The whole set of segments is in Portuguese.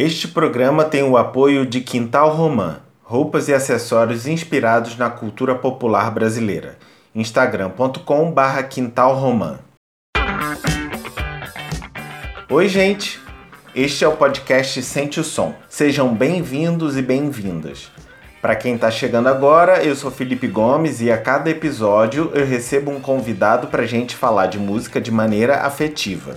Este programa tem o apoio de Quintal Romã, roupas e acessórios inspirados na cultura popular brasileira. instagram.com/barra Quintal Romã. Oi, gente! Este é o podcast Sente o Som. Sejam bem-vindos e bem-vindas. Para quem está chegando agora, eu sou Felipe Gomes e a cada episódio eu recebo um convidado para gente falar de música de maneira afetiva.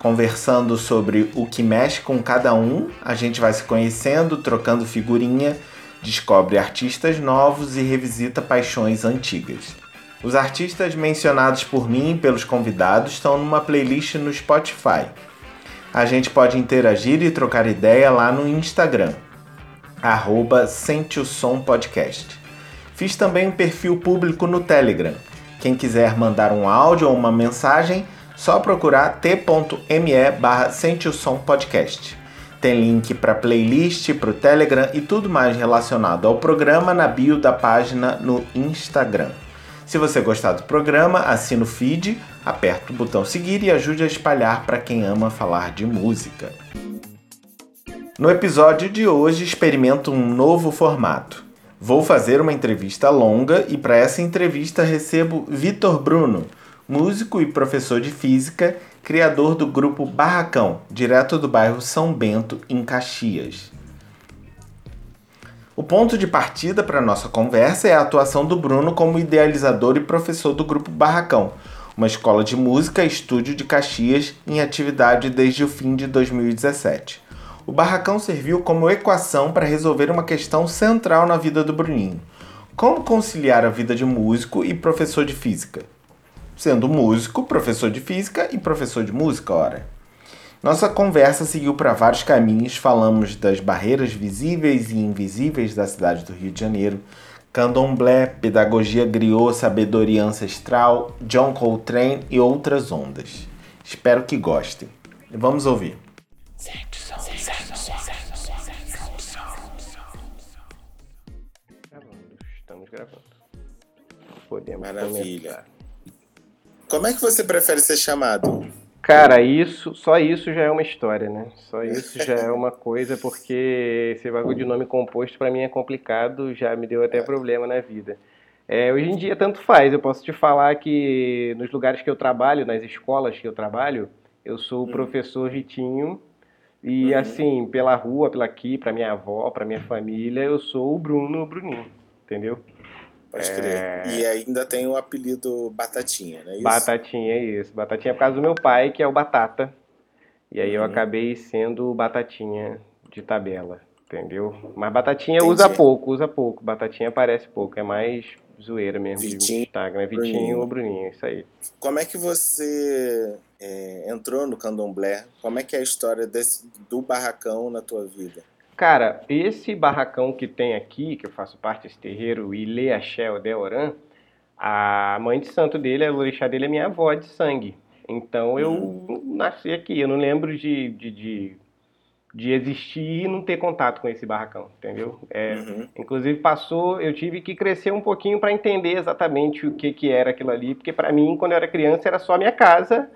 Conversando sobre o que mexe com cada um, a gente vai se conhecendo, trocando figurinha, descobre artistas novos e revisita paixões antigas. Os artistas mencionados por mim e pelos convidados estão numa playlist no Spotify. A gente pode interagir e trocar ideia lá no Instagram arroba Sente o Som Podcast. Fiz também um perfil público no Telegram. Quem quiser mandar um áudio ou uma mensagem, só procurar t.me barra Sente Som Podcast. Tem link para playlist, para o Telegram e tudo mais relacionado ao programa na bio da página no Instagram. Se você gostar do programa, assina o feed, aperta o botão seguir e ajude a espalhar para quem ama falar de música. No episódio de hoje, experimento um novo formato. Vou fazer uma entrevista longa e para essa entrevista recebo Vitor Bruno, músico e professor de física, criador do grupo Barracão, direto do bairro São Bento, em Caxias. O ponto de partida para nossa conversa é a atuação do Bruno como idealizador e professor do grupo Barracão, uma escola de música e estúdio de Caxias em atividade desde o fim de 2017 o barracão serviu como equação para resolver uma questão central na vida do Bruninho: como conciliar a vida de músico e professor de física? Sendo músico, professor de física e professor de música, ora. Nossa conversa seguiu para vários caminhos, falamos das barreiras visíveis e invisíveis da cidade do Rio de Janeiro, candomblé, pedagogia griot, sabedoria ancestral, John Coltrane e outras ondas. Espero que gostem. Vamos ouvir. gravando. Podemos Maravilha. Começar. Como é que você prefere ser chamado? Cara, isso, só isso já é uma história, né? Só isso já é uma coisa, porque esse bagulho de nome composto para mim é complicado, já me deu até problema na vida. É, hoje em dia tanto faz, eu posso te falar que nos lugares que eu trabalho, nas escolas que eu trabalho, eu sou o hum. professor Vitinho e uhum. assim, pela rua, pela aqui, para minha avó, para minha família, eu sou o Bruno, o Bruninho, entendeu? Pode é... crer. E ainda tem o apelido Batatinha, né? Batatinha, isso. Batatinha é por causa do meu pai, que é o Batata. E aí uhum. eu acabei sendo Batatinha de tabela, entendeu? Mas Batatinha Entendi. usa pouco, usa pouco. Batatinha aparece pouco, é mais zoeira mesmo Vitinho, de Instagram. Vitinho Bruninho. ou Bruninho, isso aí. Como é que você é, entrou no candomblé? Como é que é a história desse, do barracão na tua vida? Cara, esse barracão que tem aqui, que eu faço parte desse terreiro, Ile Axé Odeoran, a mãe de santo dele, a orixá dele é minha avó de sangue. Então eu uhum. nasci aqui, eu não lembro de, de, de, de, existir e não ter contato com esse barracão, entendeu? É, uhum. Inclusive passou, eu tive que crescer um pouquinho para entender exatamente o que, que era aquilo ali, porque para mim, quando eu era criança, era só minha casa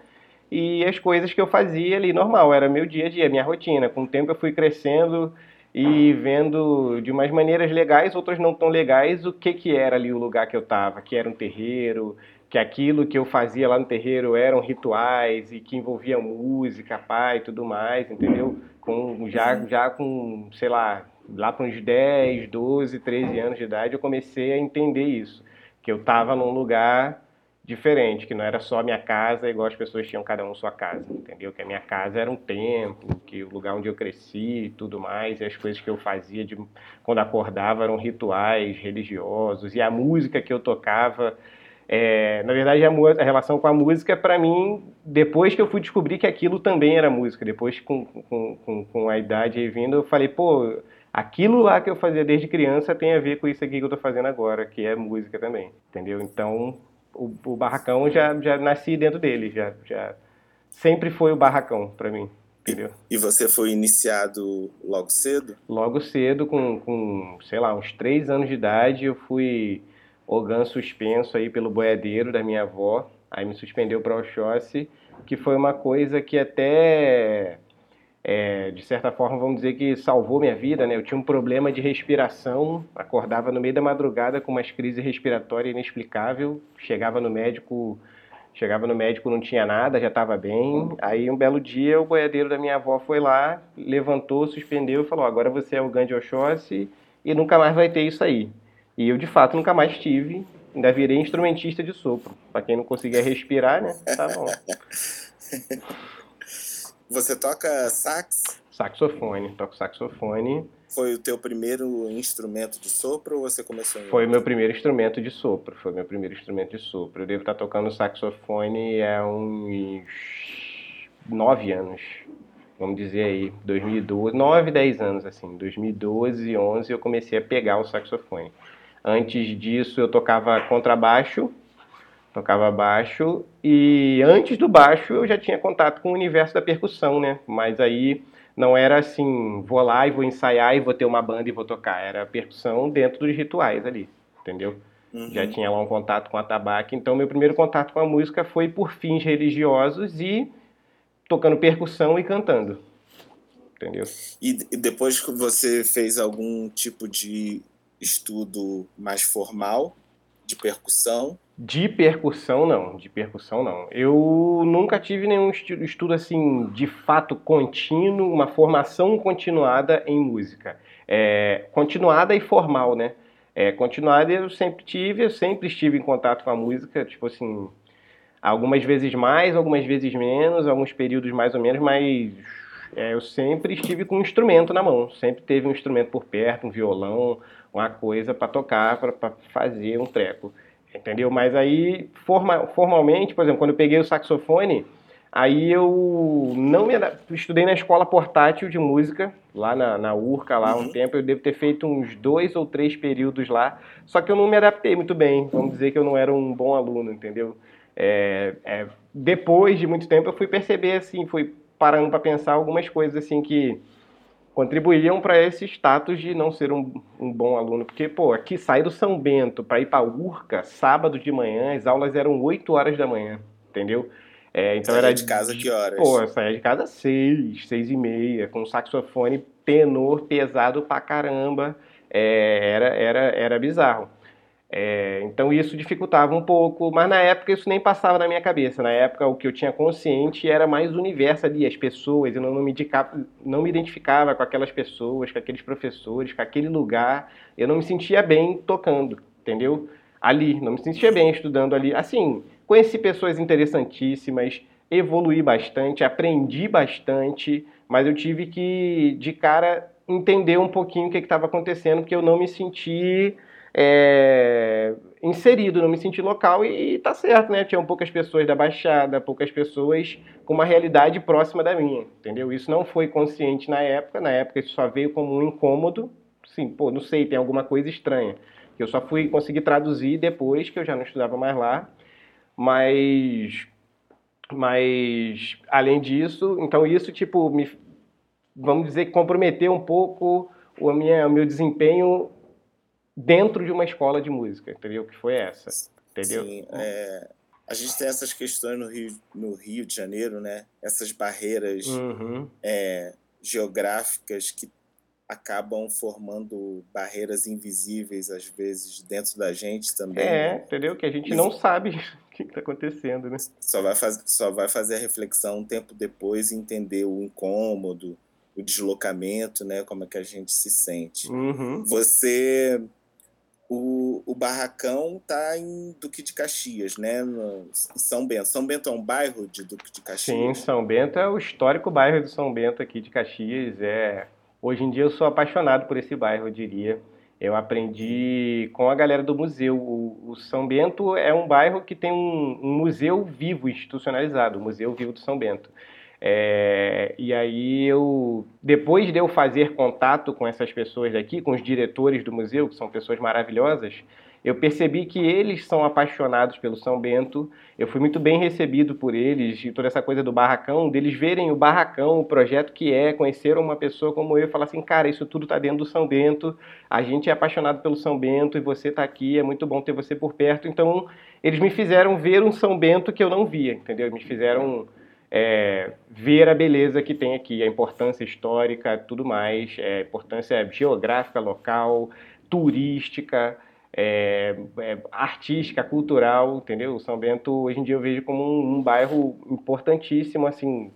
e as coisas que eu fazia ali normal, era meu dia a dia, minha rotina. Com o tempo eu fui crescendo e vendo de umas maneiras legais, outras não tão legais, o que, que era ali o lugar que eu estava, que era um terreiro, que aquilo que eu fazia lá no terreiro eram rituais e que envolvia música, pai e tudo mais, entendeu? Com, já, já com, sei lá, lá com uns 10, 12, 13 anos de idade, eu comecei a entender isso, que eu estava num lugar diferente, que não era só a minha casa, igual as pessoas tinham cada um sua casa, entendeu? Que a minha casa era um templo, que o lugar onde eu cresci e tudo mais, e as coisas que eu fazia de, quando acordava eram rituais religiosos, e a música que eu tocava, é, na verdade a, a, relação com a música, para mim, depois que eu fui descobrir que aquilo também era música, depois com, com, com, com a idade aí vindo, eu falei, pô, aquilo lá que eu fazia desde criança tem a ver com isso aqui que eu tô fazendo agora, que é música também, entendeu? Então, o, o barracão já, já nasci dentro dele, já, já sempre foi o barracão para mim. Entendeu? E você foi iniciado logo cedo? Logo cedo, com, com, sei lá, uns três anos de idade, eu fui organ suspenso aí pelo boiadeiro da minha avó, aí me suspendeu para o Oxóssi, que foi uma coisa que até é, de certa forma, vamos dizer que salvou minha vida, né? Eu tinha um problema de respiração, acordava no meio da madrugada com umas crises respiratórias inexplicável, chegava no médico, chegava no médico não tinha nada, já estava bem. Aí um belo dia o boiadeiro da minha avó foi lá, levantou, suspendeu e falou: agora você é o Gandhi Oxóssi e nunca mais vai ter isso aí. E eu de fato nunca mais tive, ainda virei instrumentista de sopro. Para quem não conseguia respirar, né? Tá bom. Você toca sax? Saxofone, toco saxofone. Foi o teu primeiro instrumento de sopro ou você começou em Foi o meu primeiro instrumento de sopro, foi o meu primeiro instrumento de sopro. Eu devo estar tocando saxofone há uns nove anos, vamos dizer aí, 2012, nove, dez anos assim, 2012, 11 eu comecei a pegar o saxofone. Antes disso eu tocava contrabaixo, tocava baixo e antes do baixo eu já tinha contato com o universo da percussão, né? Mas aí não era assim, vou lá e vou ensaiar e vou ter uma banda e vou tocar. Era percussão dentro dos rituais ali, entendeu? Uhum. Já tinha lá um contato com a tabaco. Então meu primeiro contato com a música foi por fins religiosos e tocando percussão e cantando. Entendeu? E depois que você fez algum tipo de estudo mais formal de percussão, de percussão, não. De percussão, não. Eu nunca tive nenhum estudo, assim, de fato contínuo, uma formação continuada em música. É, continuada e formal, né? É, continuada eu sempre tive, eu sempre estive em contato com a música, tipo assim, algumas vezes mais, algumas vezes menos, alguns períodos mais ou menos, mas é, eu sempre estive com um instrumento na mão, sempre teve um instrumento por perto, um violão, uma coisa para tocar, para fazer um treco. Entendeu? Mas aí, forma, formalmente, por exemplo, quando eu peguei o saxofone, aí eu não me estudei na escola portátil de música, lá na, na URCA, lá uhum. um tempo, eu devo ter feito uns dois ou três períodos lá, só que eu não me adaptei muito bem, vamos dizer que eu não era um bom aluno, entendeu? É, é, depois de muito tempo eu fui perceber, assim, fui parando para pensar algumas coisas, assim, que contribuíam para esse status de não ser um, um, bom aluno. Porque, pô, aqui sair do São Bento para ir para Urca, sábado de manhã, as aulas eram 8 horas da manhã, entendeu? É, então saía era de casa que horas? Pô, eu saía de casa seis, seis e meia, com saxofone tenor pesado pra caramba. É, era, era, era bizarro. É, então isso dificultava um pouco, mas na época isso nem passava na minha cabeça. Na época o que eu tinha consciente era mais o universo ali, as pessoas. Eu não, não, me, indicava, não me identificava com aquelas pessoas, com aqueles professores, com aquele lugar. Eu não me sentia bem tocando, entendeu? Ali, não me sentia bem estudando ali. Assim, conheci pessoas interessantíssimas, evolui bastante, aprendi bastante, mas eu tive que, de cara, entender um pouquinho o que estava acontecendo, porque eu não me senti é, inserido, não me senti local e, e tá certo, né? Tinham poucas pessoas da Baixada, poucas pessoas com uma realidade próxima da minha, entendeu? Isso não foi consciente na época, na época isso só veio como um incômodo, sim, pô, não sei, tem alguma coisa estranha. Que eu só fui conseguir traduzir depois que eu já não estudava mais lá, mas mas além disso, então isso tipo me vamos dizer que comprometeu um pouco o, minha, o meu desempenho dentro de uma escola de música, entendeu? Que foi essa, entendeu? Sim, é, a gente tem essas questões no Rio, no Rio de Janeiro, né? Essas barreiras uhum. é, geográficas que acabam formando barreiras invisíveis às vezes dentro da gente também. É, né? entendeu? Que a gente não sabe o que está acontecendo, né? Só vai, faz, só vai fazer a reflexão um tempo depois e entender o incômodo, o deslocamento, né? Como é que a gente se sente. Uhum. Você o, o Barracão está em Duque de Caxias, né? No, São Bento. São Bento é um bairro de Duque de Caxias? Sim, São Bento é o histórico bairro de São Bento aqui de Caxias. É... Hoje em dia eu sou apaixonado por esse bairro, eu diria. Eu aprendi com a galera do museu. O, o São Bento é um bairro que tem um, um museu vivo institucionalizado, o Museu Vivo do São Bento. É, e aí eu, depois de eu fazer contato com essas pessoas daqui, com os diretores do museu, que são pessoas maravilhosas, eu percebi que eles são apaixonados pelo São Bento. Eu fui muito bem recebido por eles e toda essa coisa do barracão, deles verem o barracão, o projeto que é, conheceram uma pessoa como eu e falar assim, cara, isso tudo está dentro do São Bento. A gente é apaixonado pelo São Bento e você está aqui, é muito bom ter você por perto. Então, eles me fizeram ver um São Bento que eu não via, entendeu? Me fizeram é, ver a beleza que tem aqui, a importância histórica, tudo mais, é, importância geográfica local, turística, é, é, artística, cultural, entendeu? São Bento hoje em dia eu vejo como um, um bairro importantíssimo, assim,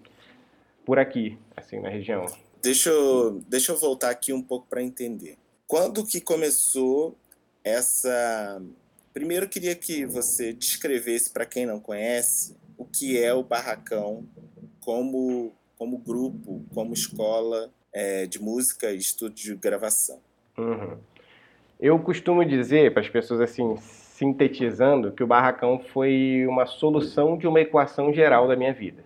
por aqui, assim, na região. Deixa eu, deixa eu voltar aqui um pouco para entender. Quando que começou essa... Primeiro queria que você descrevesse para quem não conhece o que é o Barracão como, como grupo, como escola é, de música e estúdio de gravação. Uhum. Eu costumo dizer para as pessoas assim, sintetizando, que o Barracão foi uma solução de uma equação geral da minha vida.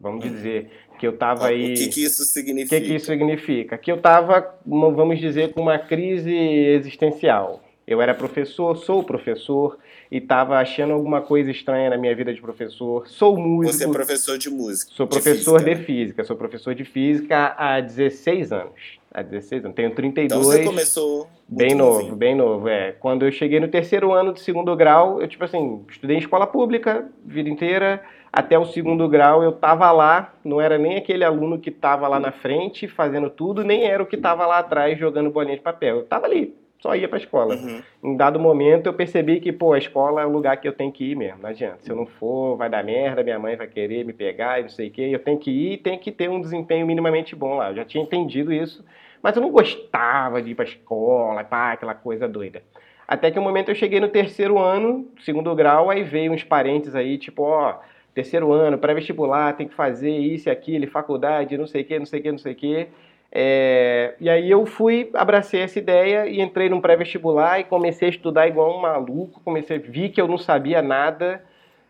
Vamos uhum. dizer que eu estava aí. O que, que isso significa? O que, que isso significa? Que eu estava, vamos dizer, com uma crise existencial. Eu era professor, sou professor e estava achando alguma coisa estranha na minha vida de professor. Sou músico. Você é professor de música. Sou professor de física, de física. Sou professor de física há 16 anos. Há 16 anos. Tenho 32. Então você começou bem novo, novinho. bem novo, é. Quando eu cheguei no terceiro ano do segundo grau, eu tipo assim, estudei em escola pública vida inteira até o segundo grau eu estava lá, não era nem aquele aluno que estava lá na frente fazendo tudo, nem era o que estava lá atrás jogando bolinha de papel. Eu estava ali, só ia para a escola. Uhum. Em dado momento eu percebi que, pô, a escola é o lugar que eu tenho que ir mesmo, não adianta. Se eu não for, vai dar merda, minha mãe vai querer me pegar e não sei o quê. Eu tenho que ir e tenho que ter um desempenho minimamente bom lá. Eu já tinha entendido isso, mas eu não gostava de ir para a escola, pá, aquela coisa doida. Até que o um momento eu cheguei no terceiro ano, segundo grau, aí veio uns parentes aí, tipo, ó terceiro ano, pré-vestibular, tem que fazer isso e aquilo, faculdade, não sei o que, não sei o que, não sei o que. É, e aí eu fui, abracei essa ideia e entrei num pré-vestibular e comecei a estudar igual um maluco, comecei, vi que eu não sabia nada,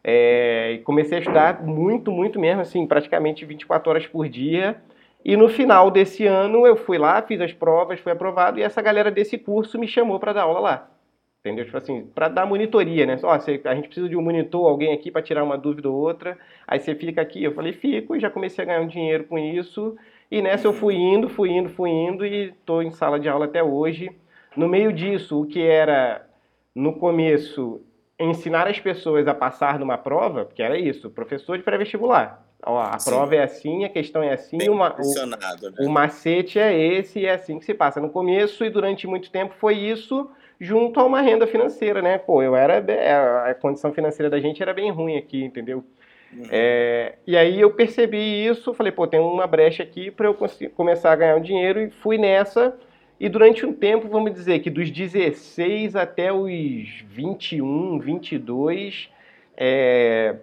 é, e comecei a estudar muito, muito mesmo, assim, praticamente 24 horas por dia. E no final desse ano eu fui lá, fiz as provas, fui aprovado e essa galera desse curso me chamou para dar aula lá. Entendeu? Tipo assim, para dar monitoria, né? Ó, a gente precisa de um monitor, alguém aqui para tirar uma dúvida ou outra. Aí você fica aqui. Eu falei, fico, e já comecei a ganhar um dinheiro com isso. E nessa eu fui indo, fui indo, fui indo e estou em sala de aula até hoje. No meio disso, o que era no começo ensinar as pessoas a passar numa prova, que era isso, professor de pré-vestibular. Ó, a Sim. prova é assim, a questão é assim, uma, o, né? o macete é esse e é assim que se passa. No começo e durante muito tempo foi isso junto a uma renda financeira, né? Pô, eu era. A condição financeira da gente era bem ruim aqui, entendeu? Uhum. É, e aí eu percebi isso, falei, pô, tem uma brecha aqui para eu começar a ganhar um dinheiro e fui nessa. E durante um tempo, vamos dizer que dos 16 até os 21, 22, é,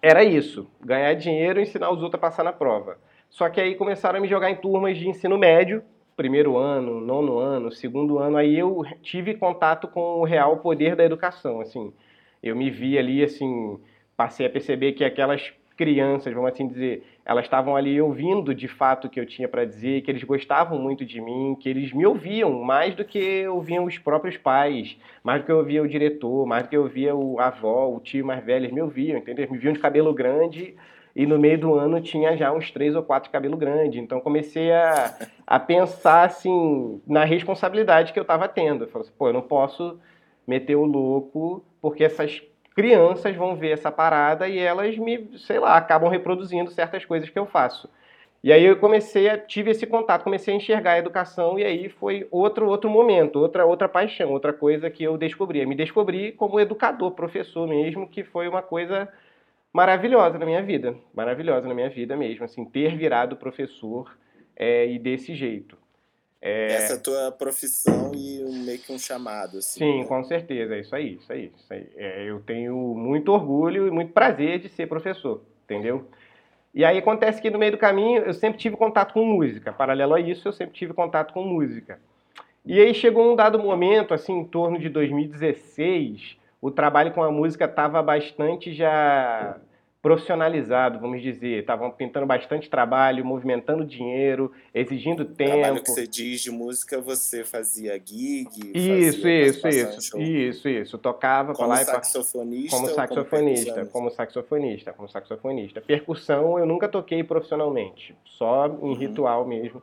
era isso: ganhar dinheiro e ensinar os outros a passar na prova. Só que aí começaram a me jogar em turmas de ensino médio, primeiro ano, nono ano, segundo ano, aí eu tive contato com o real poder da educação, assim. Eu me vi ali, assim, passei a perceber que aquelas crianças, vamos assim dizer, elas estavam ali ouvindo de fato o que eu tinha para dizer, que eles gostavam muito de mim, que eles me ouviam mais do que ouviam os próprios pais, mais do que eu ouvia o diretor, mais do que eu ouvia o avó, o tio mais velho, eles me ouviam, entendeu? Eles me viam de cabelo grande e no meio do ano tinha já uns três ou quatro cabelo grande. Então comecei a, a pensar assim na responsabilidade que eu estava tendo. Eu falei assim, pô, eu não posso meter o louco porque essas crianças vão ver essa parada e elas me, sei lá, acabam reproduzindo certas coisas que eu faço. E aí eu comecei a tive esse contato, comecei a enxergar a educação e aí foi outro outro momento, outra outra paixão, outra coisa que eu descobri. Eu me descobri como educador, professor mesmo, que foi uma coisa maravilhosa na minha vida, maravilhosa na minha vida mesmo, assim, ter virado professor é, e desse jeito. É... Essa é a tua profissão e meio que um chamado, assim. Sim, né? com certeza, é isso aí, isso aí. Isso aí. É, eu tenho muito orgulho e muito prazer de ser professor, entendeu? E aí acontece que no meio do caminho eu sempre tive contato com música, paralelo a isso eu sempre tive contato com música. E aí chegou um dado momento, assim, em torno de 2016, o trabalho com a música estava bastante já profissionalizado, vamos dizer. Estavam pintando bastante trabalho, movimentando dinheiro, exigindo tempo. Trabalho que você diz de música, você fazia gig? Isso, fazia isso, isso. Isso, isso. Tocava como lá saxofonista, como saxofonista, como, como saxofonista, como saxofonista. Percussão eu nunca toquei profissionalmente, só em uhum. ritual mesmo.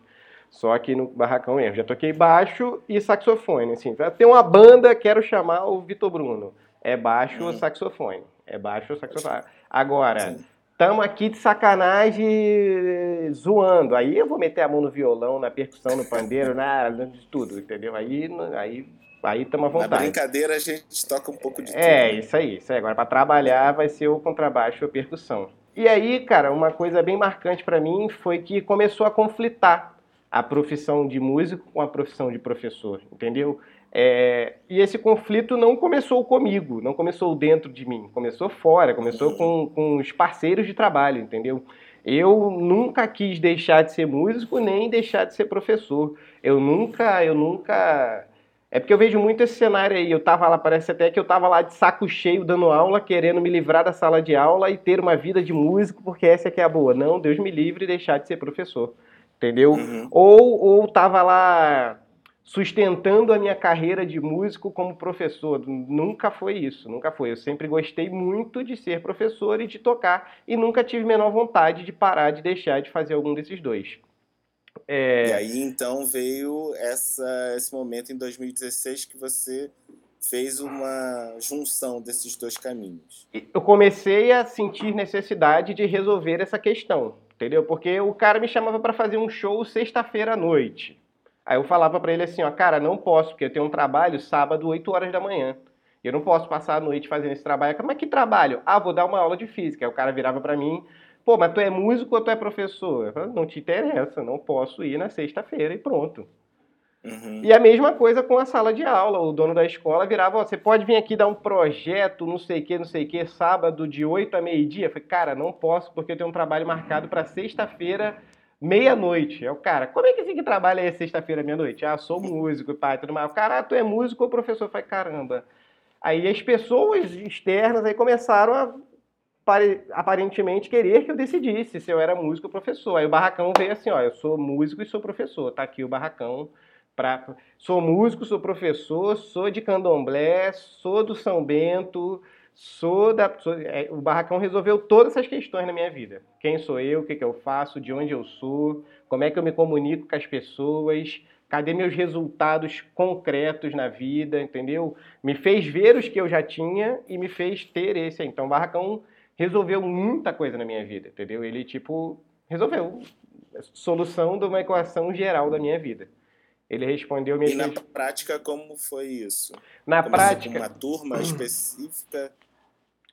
Só aqui no barracão mesmo. Já toquei baixo e saxofone. Assim, tem uma banda, quero chamar o Vitor Bruno. É baixo ou uhum. saxofone. É baixo ou saxofone. Agora. Tamo aqui de sacanagem zoando. Aí eu vou meter a mão no violão, na percussão, no pandeiro, na, de tudo, entendeu? Aí, aí, aí tamo à vontade. Na brincadeira a gente toca um pouco de é, tudo. É, isso aí, isso aí. Agora para trabalhar vai ser o contrabaixo ou a percussão. E aí, cara, uma coisa bem marcante para mim foi que começou a conflitar a profissão de músico com a profissão de professor, entendeu? É, e esse conflito não começou comigo, não começou dentro de mim, começou fora, começou com, com os parceiros de trabalho, entendeu? Eu nunca quis deixar de ser músico nem deixar de ser professor. Eu nunca, eu nunca é porque eu vejo muito esse cenário aí. Eu tava lá, parece até que eu tava lá de saco cheio dando aula, querendo me livrar da sala de aula e ter uma vida de músico, porque essa é que é a boa. Não, Deus me livre e deixar de ser professor. Entendeu? Uhum. Ou, ou tava lá sustentando a minha carreira de músico como professor. Nunca foi isso, nunca foi. Eu sempre gostei muito de ser professor e de tocar e nunca tive menor vontade de parar, de deixar de fazer algum desses dois. É... E aí então veio essa, esse momento em 2016 que você fez uma junção desses dois caminhos. Eu comecei a sentir necessidade de resolver essa questão, entendeu? Porque o cara me chamava para fazer um show sexta-feira à noite. Aí eu falava para ele assim, ó, cara, não posso, porque eu tenho um trabalho sábado, 8 horas da manhã. Eu não posso passar a noite fazendo esse trabalho. Mas que trabalho? Ah, vou dar uma aula de física. Aí o cara virava para mim, Pô, mas tu é músico ou tu é professor? Falo, não te interessa, não posso ir na sexta-feira e pronto. Uhum. E a mesma coisa com a sala de aula. O dono da escola virava, você pode vir aqui dar um projeto, não sei o que, não sei o que, sábado de 8 a meio-dia? Eu falei, cara, não posso porque eu tenho um trabalho marcado para sexta-feira, meia-noite. É o cara, como é que esse que trabalha aí sexta-feira, meia-noite? Ah, sou músico, pai, tudo mais. O cara, ah, tu é músico ou professor? Falei, caramba. Aí as pessoas externas aí começaram a aparentemente querer que eu decidisse se eu era músico ou professor. Aí o barracão veio assim, ó, eu sou músico e sou professor. Tá aqui o barracão. Pra... Sou músico, sou professor, sou de candomblé, sou do São Bento, sou da. Sou... É, o barracão resolveu todas essas questões na minha vida. Quem sou eu, o que, que eu faço, de onde eu sou, como é que eu me comunico com as pessoas, cadê meus resultados concretos na vida, entendeu? Me fez ver os que eu já tinha e me fez ter esse. Então, o barracão resolveu muita coisa na minha vida, entendeu? Ele, tipo, resolveu. Solução de uma equação geral da minha vida. Ele respondeu minha E na prática, como foi isso? Na como prática. Uma turma específica?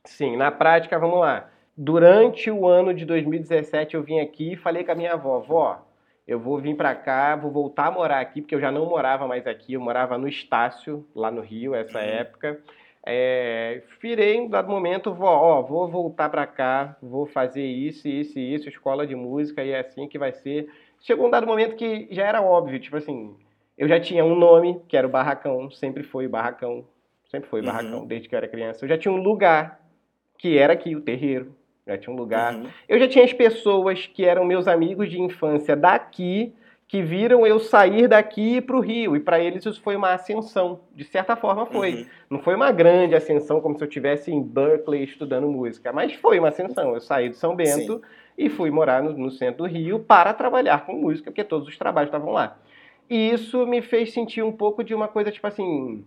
Sim, na prática, vamos lá. Durante o ano de 2017, eu vim aqui e falei com a minha avó: Vó, eu vou vir para cá, vou voltar a morar aqui, porque eu já não morava mais aqui, eu morava no Estácio, lá no Rio, essa uhum. época. É, virei em dado momento, vou, ó, vou voltar para cá, vou fazer isso, isso e isso, escola de música, e é assim que vai ser. Chegou um dado momento que já era óbvio, tipo assim, eu já tinha um nome, que era o Barracão, sempre foi Barracão, sempre foi Barracão, uhum. desde que eu era criança. Eu já tinha um lugar, que era aqui, o terreiro, já tinha um lugar. Uhum. Eu já tinha as pessoas que eram meus amigos de infância daqui, que viram eu sair daqui para o Rio. E para eles isso foi uma ascensão. De certa forma foi. Uhum. Não foi uma grande ascensão, como se eu estivesse em Berkeley estudando música, mas foi uma ascensão. Eu saí de São Bento Sim. e fui morar no, no, centro do Rio para trabalhar com música, porque todos os trabalhos estavam lá. E isso me fez sentir um pouco de uma coisa tipo assim.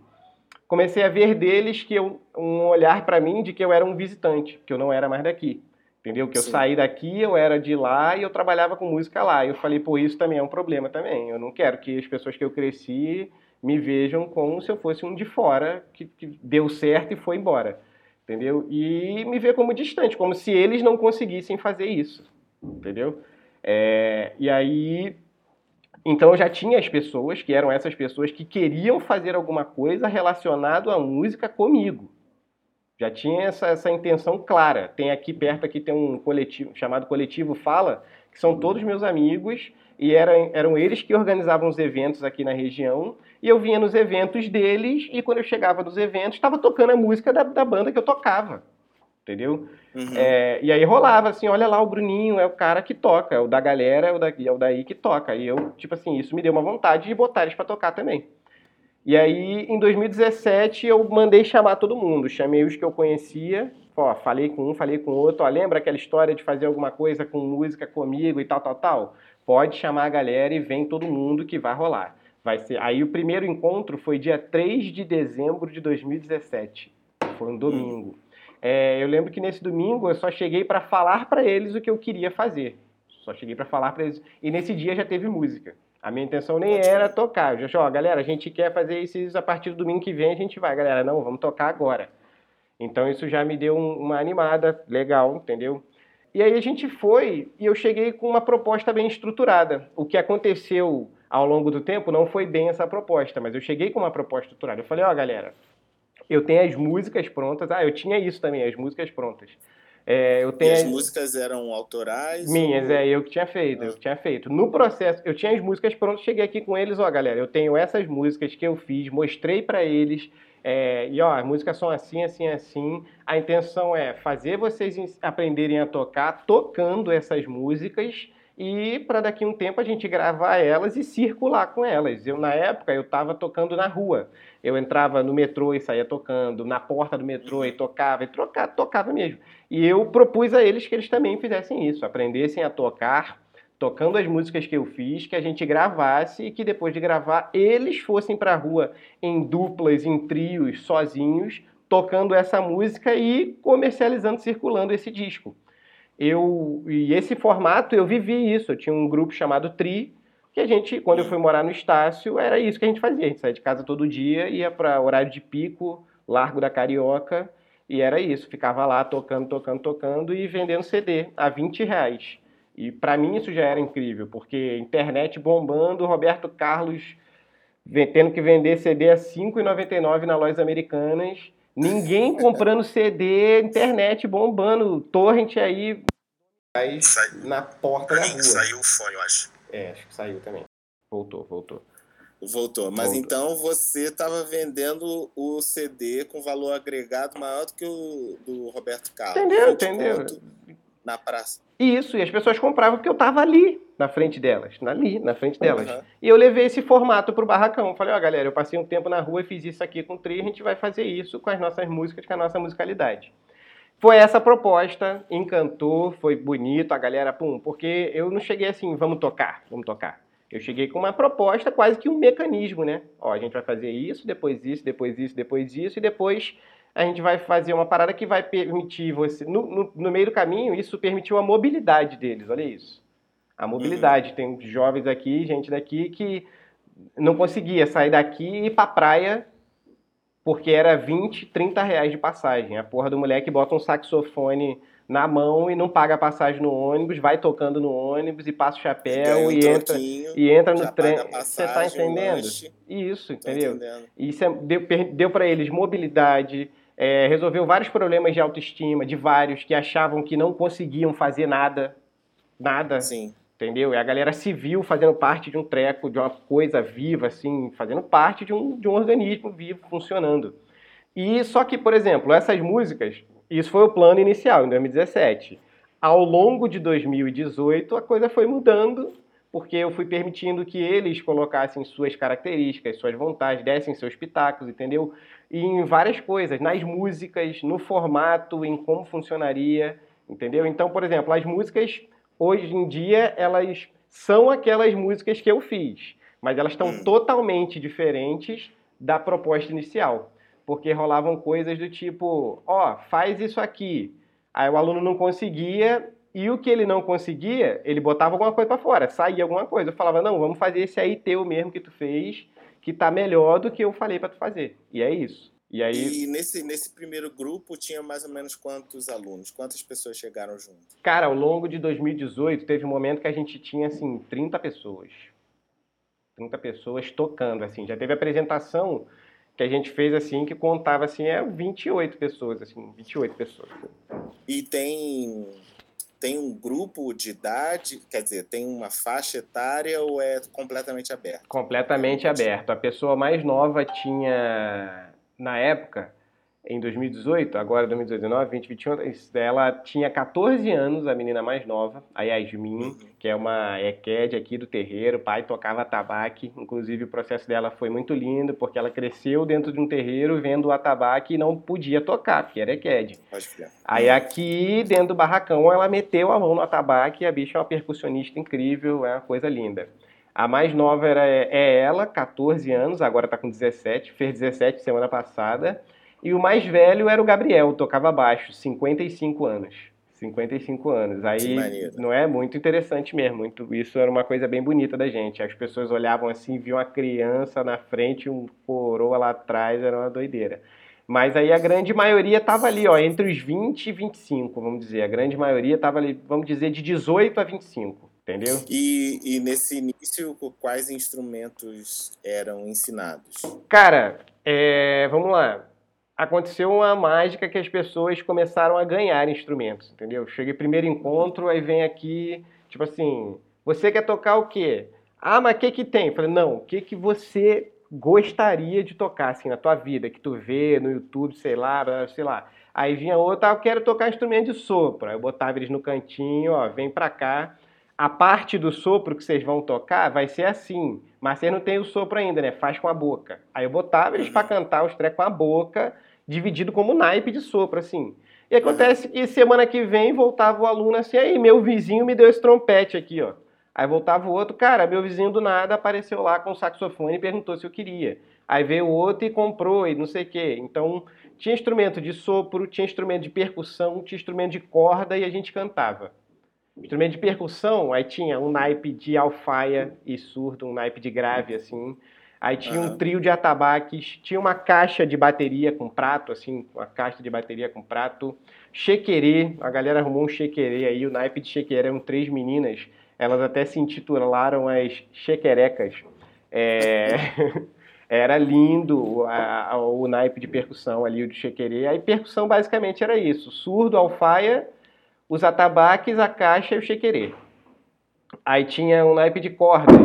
Comecei a ver deles que eu, um olhar para mim de que eu era um visitante, que eu não era mais daqui. Entendeu? Que eu Sim. saí daqui, eu era de lá e eu trabalhava com música lá. E eu falei, pô, isso também é um problema também. Eu não quero que as pessoas que eu cresci me vejam como se eu fosse um de fora que, que deu certo e foi embora. Entendeu? E me ver como distante, como se eles não conseguissem fazer isso. Entendeu? É, e aí, então eu já tinha as pessoas, que eram essas pessoas que queriam fazer alguma coisa relacionado à música comigo. Já tinha essa, essa intenção clara. Tem aqui perto aqui tem um coletivo chamado Coletivo Fala, que são todos meus amigos e eram, eram eles que organizavam os eventos aqui na região. E eu vinha nos eventos deles e quando eu chegava nos eventos estava tocando a música da, da banda que eu tocava. Entendeu? Uhum. É, e aí rolava assim, olha lá o Bruninho, é o cara que toca, é o da galera, é o, da, é o daí que toca. E eu, tipo assim, isso me deu uma vontade de botar eles para tocar também. E aí, em 2017, eu mandei chamar todo mundo. Chamei os que eu conhecia, ó, falei com um, falei com outro. Ó, lembra aquela história de fazer alguma coisa com música comigo e tal, tal, tal? Pode chamar a galera e vem todo mundo que vai rolar. Vai ser. Aí o primeiro encontro foi dia 3 de dezembro de 2017. Foi um domingo. É, eu lembro que nesse domingo eu só cheguei para falar para eles o que eu queria fazer. Só cheguei para falar para eles. E nesse dia já teve música. A minha intenção nem era tocar. Eu já achei, ó, galera, a gente quer fazer isso a partir do domingo que vem, a gente vai. Galera, não, vamos tocar agora. Então isso já me deu uma animada legal, entendeu? E aí a gente foi e eu cheguei com uma proposta bem estruturada. O que aconteceu ao longo do tempo não foi bem essa proposta, mas eu cheguei com uma proposta estruturada. Eu falei, ó, galera, eu tenho as músicas prontas. Ah, eu tinha isso também, as músicas prontas. É, eu tenho e as músicas eram autorais? Minhas, ou... é, eu que tinha feito, ah. eu que tinha feito. No processo, eu tinha as músicas prontas, cheguei aqui com eles, ó, galera, eu tenho essas músicas que eu fiz, mostrei para eles, é, e ó, as músicas são assim, assim, assim. A intenção é fazer vocês aprenderem a tocar tocando essas músicas e para daqui a um tempo a gente gravar elas e circular com elas. Eu na época eu estava tocando na rua. Eu entrava no metrô e saía tocando, na porta do metrô e tocava, e trocava, tocava mesmo. E eu propus a eles que eles também fizessem isso, aprendessem a tocar, tocando as músicas que eu fiz, que a gente gravasse e que depois de gravar eles fossem para a rua em duplas, em trios, sozinhos, tocando essa música e comercializando, circulando esse disco. Eu e esse formato eu vivi isso. Eu tinha um grupo chamado Tri, que a gente, quando eu fui morar no Estácio, era isso que a gente fazia. A gente saía de casa todo dia, ia para horário de pico, Largo da Carioca, e era isso. Ficava lá tocando, tocando, tocando e vendendo CD a 20 reais. E para mim isso já era incrível, porque internet bombando, Roberto Carlos tendo que vender CD a R$ 5,99 na lojas americanas, ninguém comprando CD, internet bombando, torrent aí na porta da rua. Saiu o fone, eu acho. É, acho que saiu também. Voltou, voltou. Voltou. Mas voltou. então você estava vendendo o CD com valor agregado maior do que o do Roberto Carlos. Entendeu, entendeu. Na praça. Isso, e as pessoas compravam porque eu estava ali, na frente delas, ali, na frente delas. Uhum. E eu levei esse formato pro barracão. Falei, ó, oh, galera, eu passei um tempo na rua e fiz isso aqui com o Tri, a gente vai fazer isso com as nossas músicas, com a nossa musicalidade. Foi essa proposta, encantou, foi bonito, a galera, pum, porque eu não cheguei assim, vamos tocar, vamos tocar. Eu cheguei com uma proposta, quase que um mecanismo, né? Ó, a gente vai fazer isso, depois isso, depois isso, depois isso, e depois a gente vai fazer uma parada que vai permitir você. No, no, no meio do caminho, isso permitiu a mobilidade deles, olha isso. A mobilidade. Uhum. Tem jovens aqui, gente daqui, que não conseguia sair daqui e ir pra praia porque era 20, 30 reais de passagem. A porra do moleque bota um saxofone na mão e não paga a passagem no ônibus, vai tocando no ônibus e passa o chapéu e, entra e entra no trem. Você tá entendendo? Isso, entendeu? Entendendo. Isso é, deu, deu para eles mobilidade, é, resolveu vários problemas de autoestima, de vários que achavam que não conseguiam fazer nada, nada. Sim entendeu? E a galera se viu fazendo parte de um treco, de uma coisa viva, assim, fazendo parte de um, de um organismo vivo, funcionando. E só que, por exemplo, essas músicas, isso foi o plano inicial, em 2017. Ao longo de 2018, a coisa foi mudando, porque eu fui permitindo que eles colocassem suas características, suas vontades, dessem seus pitacos, entendeu? Em várias coisas, nas músicas, no formato, em como funcionaria, entendeu? Então, por exemplo, as músicas hoje em dia elas são aquelas músicas que eu fiz, mas elas estão hum. totalmente diferentes da proposta inicial, porque rolavam coisas do tipo, ó, oh, faz isso aqui. Aí o aluno não conseguia e o que ele não conseguia, ele botava alguma coisa para fora, saía alguma coisa. Eu falava, não, vamos fazer esse aí teu mesmo que tu fez, que tá melhor do que eu falei para tu fazer. E é isso. E, aí... e nesse, nesse primeiro grupo tinha mais ou menos quantos alunos? Quantas pessoas chegaram junto? Cara, ao longo de 2018 teve um momento que a gente tinha assim 30 pessoas. 30 pessoas tocando assim. Já teve apresentação que a gente fez assim que contava assim é 28 pessoas assim, 28 pessoas. E tem tem um grupo de idade, quer dizer, tem uma faixa etária ou é completamente aberto? Completamente aberto. A pessoa mais nova tinha na época, em 2018, agora 2019, 2021, ela tinha 14 anos, a menina mais nova, a Yasmin, uhum. que é uma EQED aqui do terreiro, pai tocava atabaque, inclusive o processo dela foi muito lindo, porque ela cresceu dentro de um terreiro vendo o atabaque e não podia tocar, porque era EQED. Aí aqui, dentro do barracão, ela meteu a mão no atabaque e a bicha é uma percussionista incrível, é uma coisa linda. A mais nova era, é ela, 14 anos, agora está com 17, fez 17 semana passada. E o mais velho era o Gabriel, tocava baixo, 55 anos. 55 anos. Aí não é muito interessante mesmo. Muito, isso era uma coisa bem bonita da gente. As pessoas olhavam assim, viam uma criança na frente, um coroa lá atrás, era uma doideira. Mas aí a grande maioria estava ali, ó, entre os 20 e 25, vamos dizer. A grande maioria estava ali, vamos dizer, de 18 a 25, entendeu? E, e nesse início, quais instrumentos eram ensinados? Cara, é, vamos lá aconteceu uma mágica que as pessoas começaram a ganhar instrumentos, entendeu? Cheguei primeiro encontro, aí vem aqui, tipo assim, você quer tocar o quê? Ah, mas o que que tem? Falei, não, o que que você gostaria de tocar, assim, na tua vida, que tu vê no YouTube, sei lá, sei lá. Aí vinha outra, ah, eu quero tocar instrumento de sopro. Aí eu botava eles no cantinho, ó, vem pra cá. A parte do sopro que vocês vão tocar vai ser assim, mas você não tem o sopro ainda, né? Faz com a boca. Aí eu botava eles para cantar os trecos com a boca, dividido como naipe de sopro, assim. E acontece que semana que vem voltava o aluno assim, aí meu vizinho me deu esse trompete aqui, ó. Aí voltava o outro, cara, meu vizinho do nada apareceu lá com o saxofone e perguntou se eu queria. Aí veio o outro e comprou e não sei o quê. Então, tinha instrumento de sopro, tinha instrumento de percussão, tinha instrumento de corda e a gente cantava. Instrumento de percussão, aí tinha um naipe de alfaia e surdo, um naipe de grave, assim. Aí tinha uhum. um trio de atabaques, tinha uma caixa de bateria com prato, assim, uma caixa de bateria com prato. Chequerê, a galera arrumou um chequerê aí, o naipe de chequerê eram três meninas, elas até se intitularam as chequerecas. É... era lindo a, a, o naipe de percussão ali, o de chequerê. Aí percussão basicamente era isso, surdo, alfaia, os atabaques, a caixa e o chequerê. Aí tinha um naipe de cordas,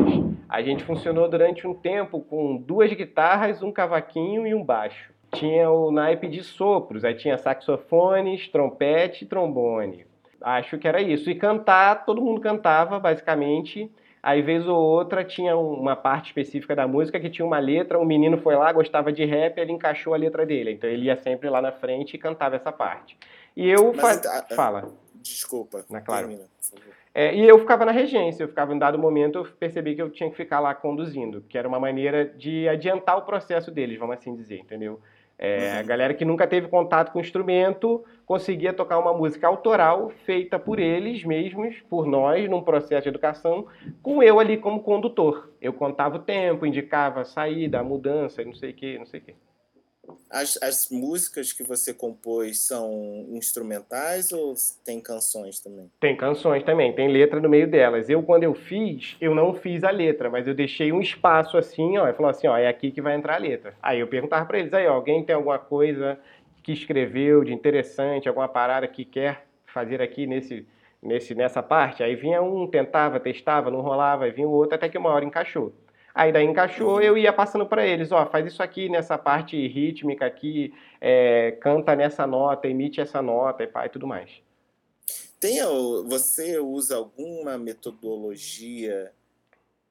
a gente funcionou durante um tempo com duas guitarras, um cavaquinho e um baixo. Tinha o naipe de sopros, aí tinha saxofones, trompete e trombone. Acho que era isso. E cantar, todo mundo cantava, basicamente. Aí, vez ou outra, tinha uma parte específica da música que tinha uma letra. Um menino foi lá, gostava de rap, ele encaixou a letra dele. Então, ele ia sempre lá na frente e cantava essa parte. E eu. Mas, fa... Fala. Desculpa. Na, claro. Termina, por favor. É, e eu ficava na regência, eu ficava em dado momento, eu percebi que eu tinha que ficar lá conduzindo, que era uma maneira de adiantar o processo deles, vamos assim dizer, entendeu? É, uhum. A galera que nunca teve contato com o instrumento conseguia tocar uma música autoral feita por eles mesmos, por nós, num processo de educação, com eu ali como condutor. Eu contava o tempo, indicava a saída, a mudança, não sei o que, não sei o que. As, as músicas que você compôs são instrumentais ou tem canções também? Tem canções também, tem letra no meio delas. Eu, quando eu fiz, eu não fiz a letra, mas eu deixei um espaço assim, ó, e falou assim, ó, é aqui que vai entrar a letra. Aí eu perguntava para eles, aí, ó, alguém tem alguma coisa que escreveu de interessante, alguma parada que quer fazer aqui nesse, nesse, nessa parte? Aí vinha um, tentava, testava, não rolava, aí vinha o outro, até que uma hora encaixou. Aí daí encaixou, eu ia passando para eles, ó, faz isso aqui nessa parte rítmica aqui, é, canta nessa nota, emite essa nota e, tudo mais. Tem, você usa alguma metodologia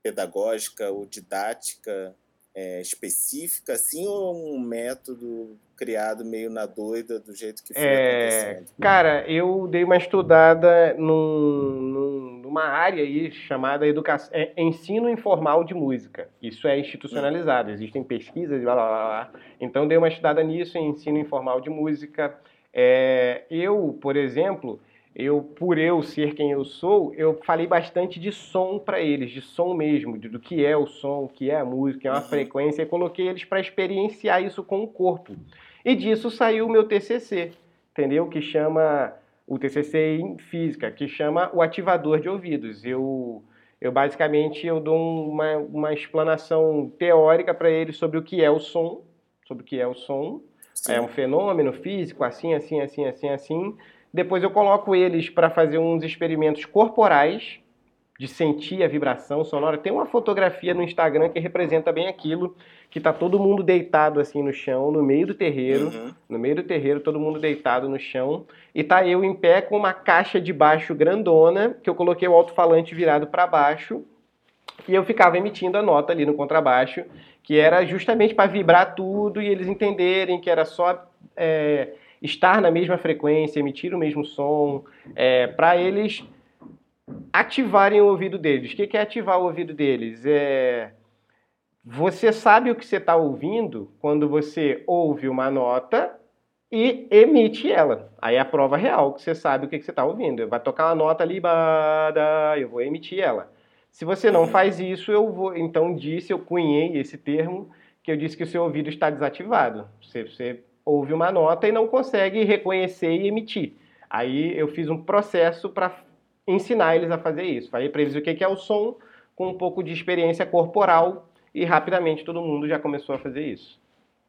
pedagógica ou didática é, específica, assim, ou um método criado meio na doida, do jeito que foi é, acontecendo? Cara, eu dei uma estudada num, num, numa área aí chamada educação, é, ensino informal de música. Isso é institucionalizado, hum. existem pesquisas e blá, blá, blá, Então, dei uma estudada nisso, em ensino informal de música. É, eu, por exemplo eu, por eu ser quem eu sou, eu falei bastante de som para eles, de som mesmo, do que é o som, o que é a música, é uma uhum. frequência, e coloquei eles para experienciar isso com o corpo. E disso saiu o meu TCC, entendeu? Que chama o TCC em física, que chama o ativador de ouvidos. Eu, eu basicamente eu dou uma, uma explanação teórica para eles sobre o que é o som, sobre o que é o som. Sim. É um fenômeno físico, assim, assim, assim, assim, assim depois eu coloco eles para fazer uns experimentos corporais, de sentir a vibração sonora. Tem uma fotografia no Instagram que representa bem aquilo, que tá todo mundo deitado assim no chão, no meio do terreiro, uhum. no meio do terreiro, todo mundo deitado no chão, e tá eu em pé com uma caixa de baixo grandona, que eu coloquei o alto-falante virado para baixo, e eu ficava emitindo a nota ali no contrabaixo, que era justamente para vibrar tudo e eles entenderem que era só é, estar na mesma frequência, emitir o mesmo som, é, para eles ativarem o ouvido deles. O que é ativar o ouvido deles? É Você sabe o que você está ouvindo quando você ouve uma nota e emite ela. Aí é a prova real que você sabe o que, você está ouvindo. Vai tocar uma nota ali, bada, eu vou emitir ela. Se você não faz isso, eu vou. Então disse, eu cunhei esse termo, que eu disse que o seu ouvido está desativado. Você, você ouve uma nota e não consegue reconhecer e emitir. Aí eu fiz um processo para ensinar eles a fazer isso. Falei para eles o que é o som, com um pouco de experiência corporal, e rapidamente todo mundo já começou a fazer isso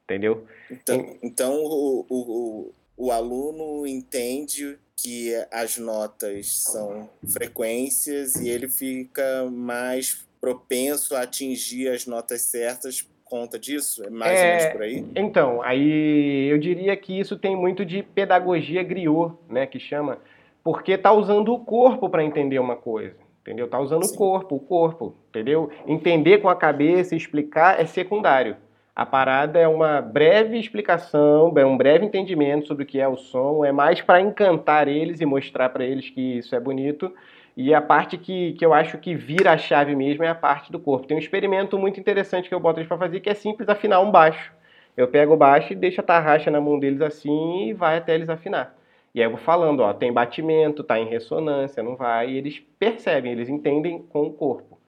entendeu? Então, então o, o, o aluno entende que as notas são frequências e ele fica mais propenso a atingir as notas certas conta disso? É mais é, ou menos por aí? Então, aí eu diria que isso tem muito de pedagogia griot, né, que chama, porque tá usando o corpo para entender uma coisa. Entendeu? Tá usando Sim. o corpo, o corpo, entendeu? Entender com a cabeça, explicar é secundário. A parada é uma breve explicação, é um breve entendimento sobre o que é o som, é mais para encantar eles e mostrar para eles que isso é bonito. E a parte que, que eu acho que vira a chave mesmo é a parte do corpo. Tem um experimento muito interessante que eu boto eles para fazer que é simples afinar um baixo. Eu pego o baixo e deixo a tarraxa na mão deles assim e vai até eles afinar. E aí eu vou falando, ó, tem batimento, tá em ressonância, não vai, e eles percebem, eles entendem com o corpo,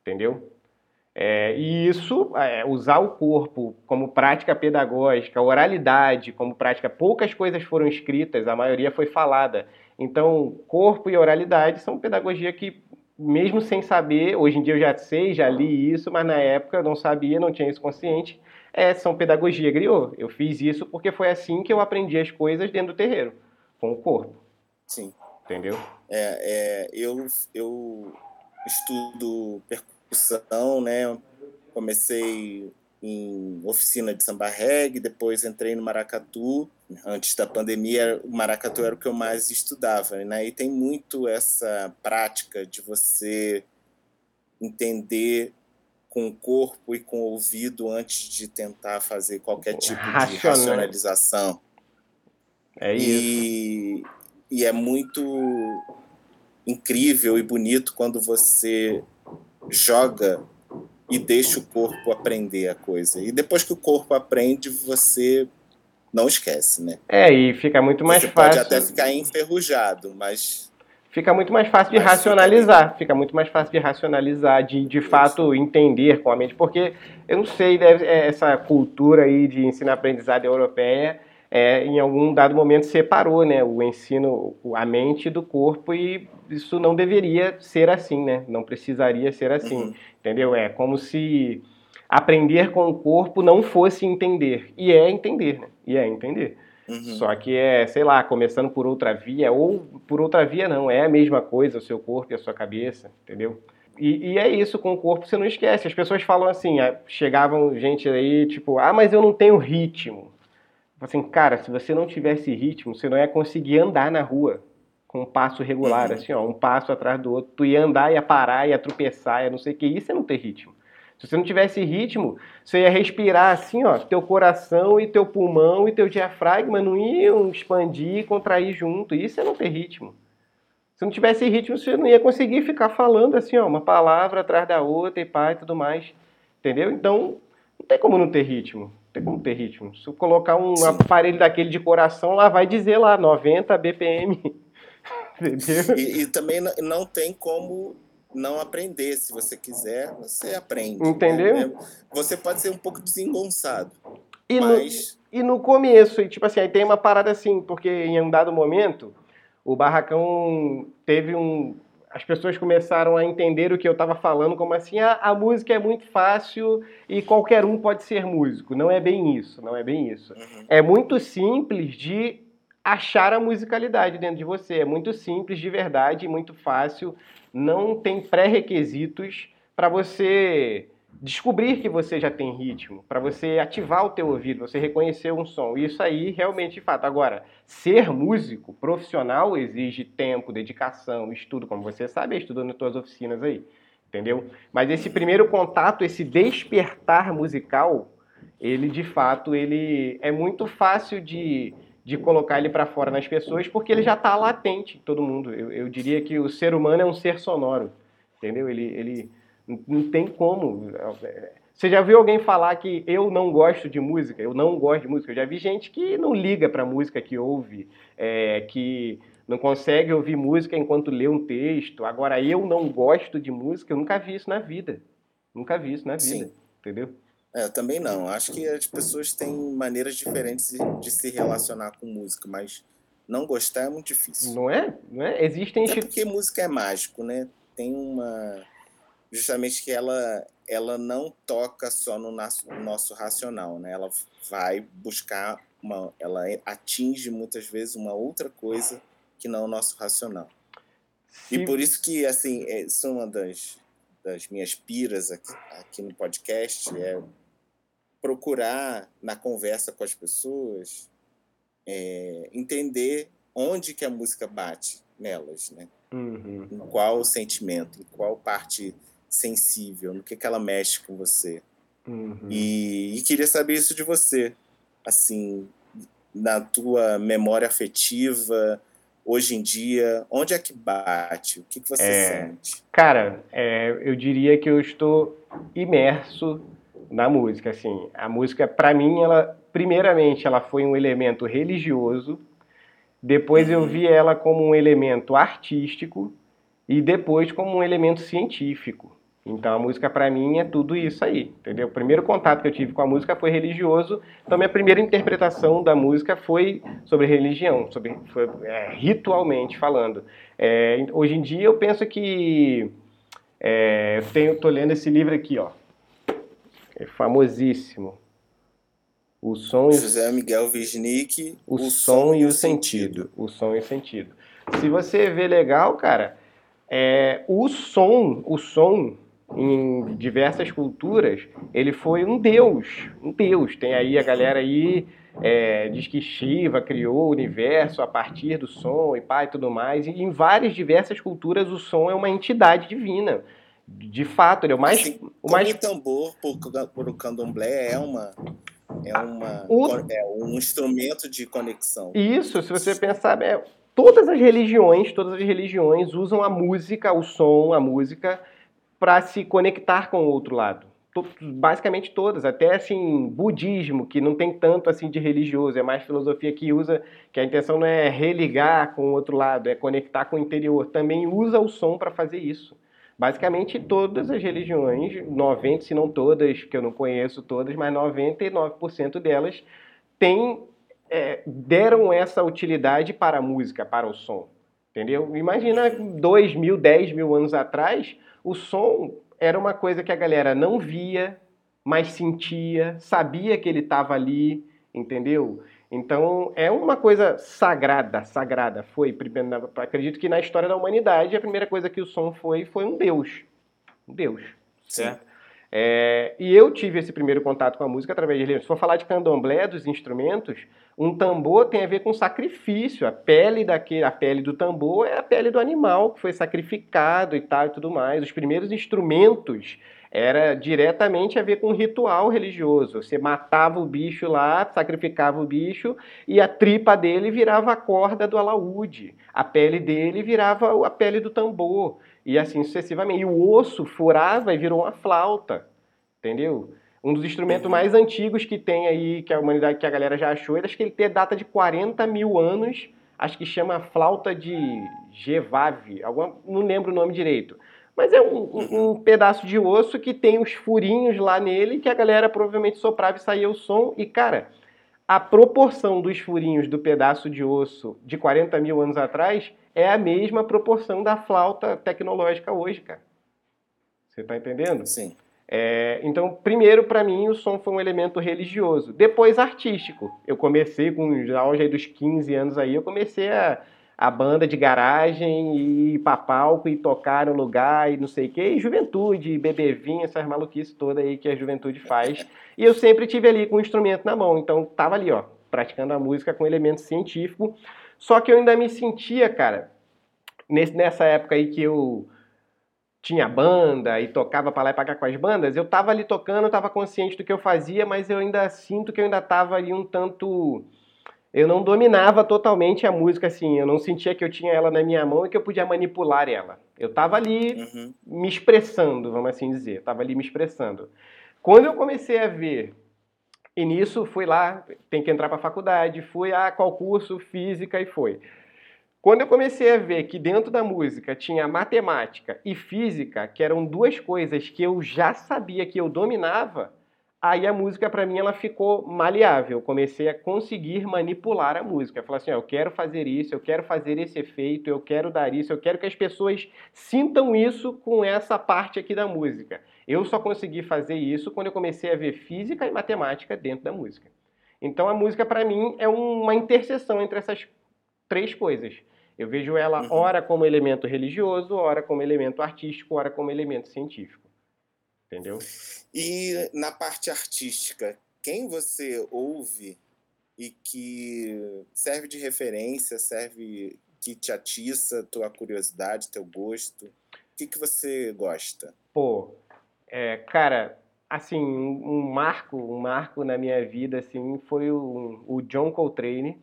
entendeu? É, e isso, é, usar o corpo como prática pedagógica, oralidade como prática, poucas coisas foram escritas, a maioria foi falada. Então, corpo e oralidade são pedagogia que, mesmo sem saber, hoje em dia eu já sei, já li isso, mas na época eu não sabia, não tinha isso consciente, é, são pedagogia griot. Eu fiz isso porque foi assim que eu aprendi as coisas dentro do terreiro, com o corpo. Sim. Entendeu? É, é eu, eu estudo percussão, né? Comecei em oficina de samba reggae, depois entrei no maracatu. Antes da pandemia, o maracatu era o que eu mais estudava, né? E tem muito essa prática de você entender com o corpo e com o ouvido antes de tentar fazer qualquer tipo de racionalização. É isso. E, e é muito incrível e bonito quando você joga e deixa o corpo aprender a coisa. E depois que o corpo aprende, você não esquece, né? É, e fica muito mais você fácil. Pode até ficar enferrujado, mas. Fica muito mais fácil de mas racionalizar. Fica, fica, muito mais fácil de racionalizar, de de fato entender com a mente. Porque eu não sei, deve, é, essa cultura aí de ensino-aprendizado europeia é, em algum dado momento separou né, o ensino, a mente do corpo e isso não deveria ser assim, né? Não precisaria ser assim, uhum. entendeu? É como se aprender com o corpo não fosse entender. E é entender, né? E é entender. Uhum. Só que é, sei lá, começando por outra via, ou por outra via não, é a mesma coisa, o seu corpo e a sua cabeça, entendeu? E, e, é isso, com o corpo você não esquece. As pessoas falam assim, chegavam gente aí, tipo, ah, mas eu não tenho ritmo assim, cara, se você não tivesse ritmo, você não ia conseguir andar na rua com um passo regular, uhum. assim, ó, um passo atrás do outro. Tu ia andar, ia parar, ia tropeçar, ia não sei o que. Isso é não ter ritmo. Se você não tivesse ritmo, você ia respirar assim, ó, teu coração e teu pulmão e teu diafragma não iam expandir e contrair junto. Isso é não ter ritmo. Se não tivesse ritmo, você não ia conseguir ficar falando assim, ó, uma palavra atrás da outra e pá e tudo mais. Entendeu? Então, não tem como não ter ritmo tem como ter ritmo. Se eu colocar um Sim. aparelho daquele de coração, lá vai dizer lá 90 BPM. Entendeu? E, e, também não tem como não aprender. Se você quiser, você aprende. Né? Entendeu? Né? Você pode ser um pouco desengonçado. E, mas... no, e no começo, e tipo assim, aí tem uma parada assim, porque em um dado momento, o Barracão teve um, as pessoas começaram a entender o que eu estava falando como assim, ah, a música é muito fácil e qualquer um pode ser músico. Não é bem isso, não é bem isso. Uhum. É muito simples de achar a musicalidade dentro de você. É muito simples de verdade, muito fácil. Não tem pré-requisitos para você descobrir que você já tem ritmo, para você ativar o teu ouvido, você reconhecer um som. Isso aí realmente de fato. Agora, ser músico profissional exige tempo, dedicação, estudo, como você sabe, estudando nas tuas oficinas aí, entendeu? Mas esse primeiro contato, esse despertar musical, ele de fato, ele é muito fácil de de colocar ele para fora nas pessoas, porque ele já está latente em todo mundo. Eu, eu diria que o ser humano é um ser sonoro, entendeu? Ele, ele não tem como. Você já viu alguém falar que eu não gosto de música? Eu não gosto de música. Eu já vi gente que não liga para música que ouve, é, que não consegue ouvir música enquanto lê um texto. Agora, eu não gosto de música, eu nunca vi isso na vida. Nunca vi isso na vida, Sim. entendeu? É, eu também não. Acho que as pessoas têm maneiras diferentes de se relacionar com música, mas não gostar é muito difícil. Não é? Não é? Existem... É porque música é mágico, né? Tem uma... Justamente que ela, ela não toca só no nosso, no nosso racional, né? Ela vai buscar uma... Ela atinge muitas vezes uma outra coisa que não o nosso racional. Sim. E por isso que, assim, é, isso é uma das, das minhas piras aqui, aqui no podcast, é procurar, na conversa com as pessoas, é, entender onde que a música bate nelas, né? Uhum. Em qual sentimento, em qual parte sensível, no que, que ela mexe com você. Uhum. E, e, queria saber isso de você, assim, na tua memória afetiva, hoje em dia? Onde é que bate? O que, que você é, sente? Cara, é, eu diria que eu estou imerso na música. Assim, a música, para mim, ela, primeiramente, ela foi um elemento religioso. Depois eu vi ela como um elemento artístico e depois como um elemento científico. Então a música para mim é tudo isso aí, entendeu? O primeiro contato que eu tive com a música foi religioso, então minha primeira interpretação da música foi sobre religião, sobre foi, é, ritualmente falando. É, hoje em dia eu penso que é, eu tenho, tô lendo esse livro aqui, ó, é famosíssimo. O som e José Miguel Wisnik, o, o som, som, e o sentido. sentido. O som e o sentido. Se você vê legal, cara, é, o som, o som em diversas culturas, ele foi um deus, um deus. Tem aí a galera aí é, diz que Shiva criou o universo a partir do som e pai e tudo mais. E em várias diversas culturas o som é uma entidade divina. De fato, ele é o mais. Assim, o mais... O tambor por, por o candomblé é uma é, uma, o... é um instrumento de conexão. Isso, se você pensar, é, todas as religiões, todas as religiões usam a música, o som, a música para se conectar com o outro lado. Basicamente todas, até assim, budismo, que não tem tanto assim de religioso, é mais filosofia que usa, que a intenção não é religar com o outro lado, é conectar com o interior. Também usa o som para fazer isso. Basicamente todas as religiões, 90, se não todas, que eu não conheço todas, mas 99% delas é, deram essa utilidade para a música, para o som. Entendeu? Imagina dois mil, dez mil anos atrás, o som era uma coisa que a galera não via, mas sentia, sabia que ele estava ali, entendeu? Então é uma coisa sagrada, sagrada. Foi, acredito que na história da humanidade a primeira coisa que o som foi foi um Deus, um Deus, certo? É, e eu tive esse primeiro contato com a música através de Se for falar de candomblé, dos instrumentos, um tambor tem a ver com sacrifício. A pele daquele, a pele do tambor é a pele do animal que foi sacrificado e tal e tudo mais. Os primeiros instrumentos era diretamente a ver com ritual religioso. Você matava o bicho lá, sacrificava o bicho e a tripa dele virava a corda do alaúde. A pele dele virava a pele do tambor e assim sucessivamente. E o osso furava e virou uma flauta, entendeu? Um dos instrumentos mais antigos que tem aí, que a humanidade, que a galera já achou, acho que ele tem data de 40 mil anos, acho que chama flauta de Gevave, alguma, não lembro o nome direito. Mas é um, um, pedaço de osso que tem os furinhos lá nele, que a galera provavelmente soprava e saía o som. E, cara, a proporção dos furinhos do pedaço de osso de 40 mil anos atrás é a mesma proporção da flauta tecnológica hoje, cara. Você tá entendendo? Sim. É, então, primeiro, para mim, o som foi um elemento religioso. Depois, artístico. Eu comecei com os auge dos 15 anos aí, eu comecei a, a banda de garagem e ir pra palco e tocar no lugar e não sei o quê. E juventude, bebevinha, essas maluquices todas aí que a juventude faz. E eu sempre tive ali com o instrumento na mão. Então, tava ali, ó, praticando a música com elemento científico. Só que eu ainda me sentia, cara, nessa época aí que eu tinha banda e tocava para lá e para cá com as bandas, eu tava ali tocando, eu tava consciente do que eu fazia, mas eu ainda sinto que eu ainda tava ali um tanto eu não dominava totalmente a música assim, eu não sentia que eu tinha ela na minha mão e que eu podia manipular ela. Eu tava ali uhum. me expressando, vamos assim dizer, eu tava ali me expressando. Quando eu comecei a ver, e nisso fui lá, tem que entrar para a faculdade, fui a qual curso, física e foi. Quando eu comecei a ver que dentro da música tinha matemática e física, que eram duas coisas que eu já sabia que eu dominava, aí a música para mim ela ficou maleável. Eu comecei a conseguir manipular a música. Falei assim, eu quero fazer isso, eu quero fazer esse efeito, eu quero dar isso, eu quero que as pessoas sintam isso com essa parte aqui da música. Eu só consegui fazer isso quando eu comecei a ver física e matemática dentro da música. Então a música para mim é uma interseção entre essas três coisas. Eu vejo ela uhum. ora como elemento religioso, ora como elemento artístico, ora como elemento científico. Entendeu? E na parte artística, quem você ouve e que serve de referência, serve que te atiça tua curiosidade, teu gosto? O que, que você gosta? Pô, é, cara, assim, um marco, um marco na minha vida, assim, foi o, o John Coltrane.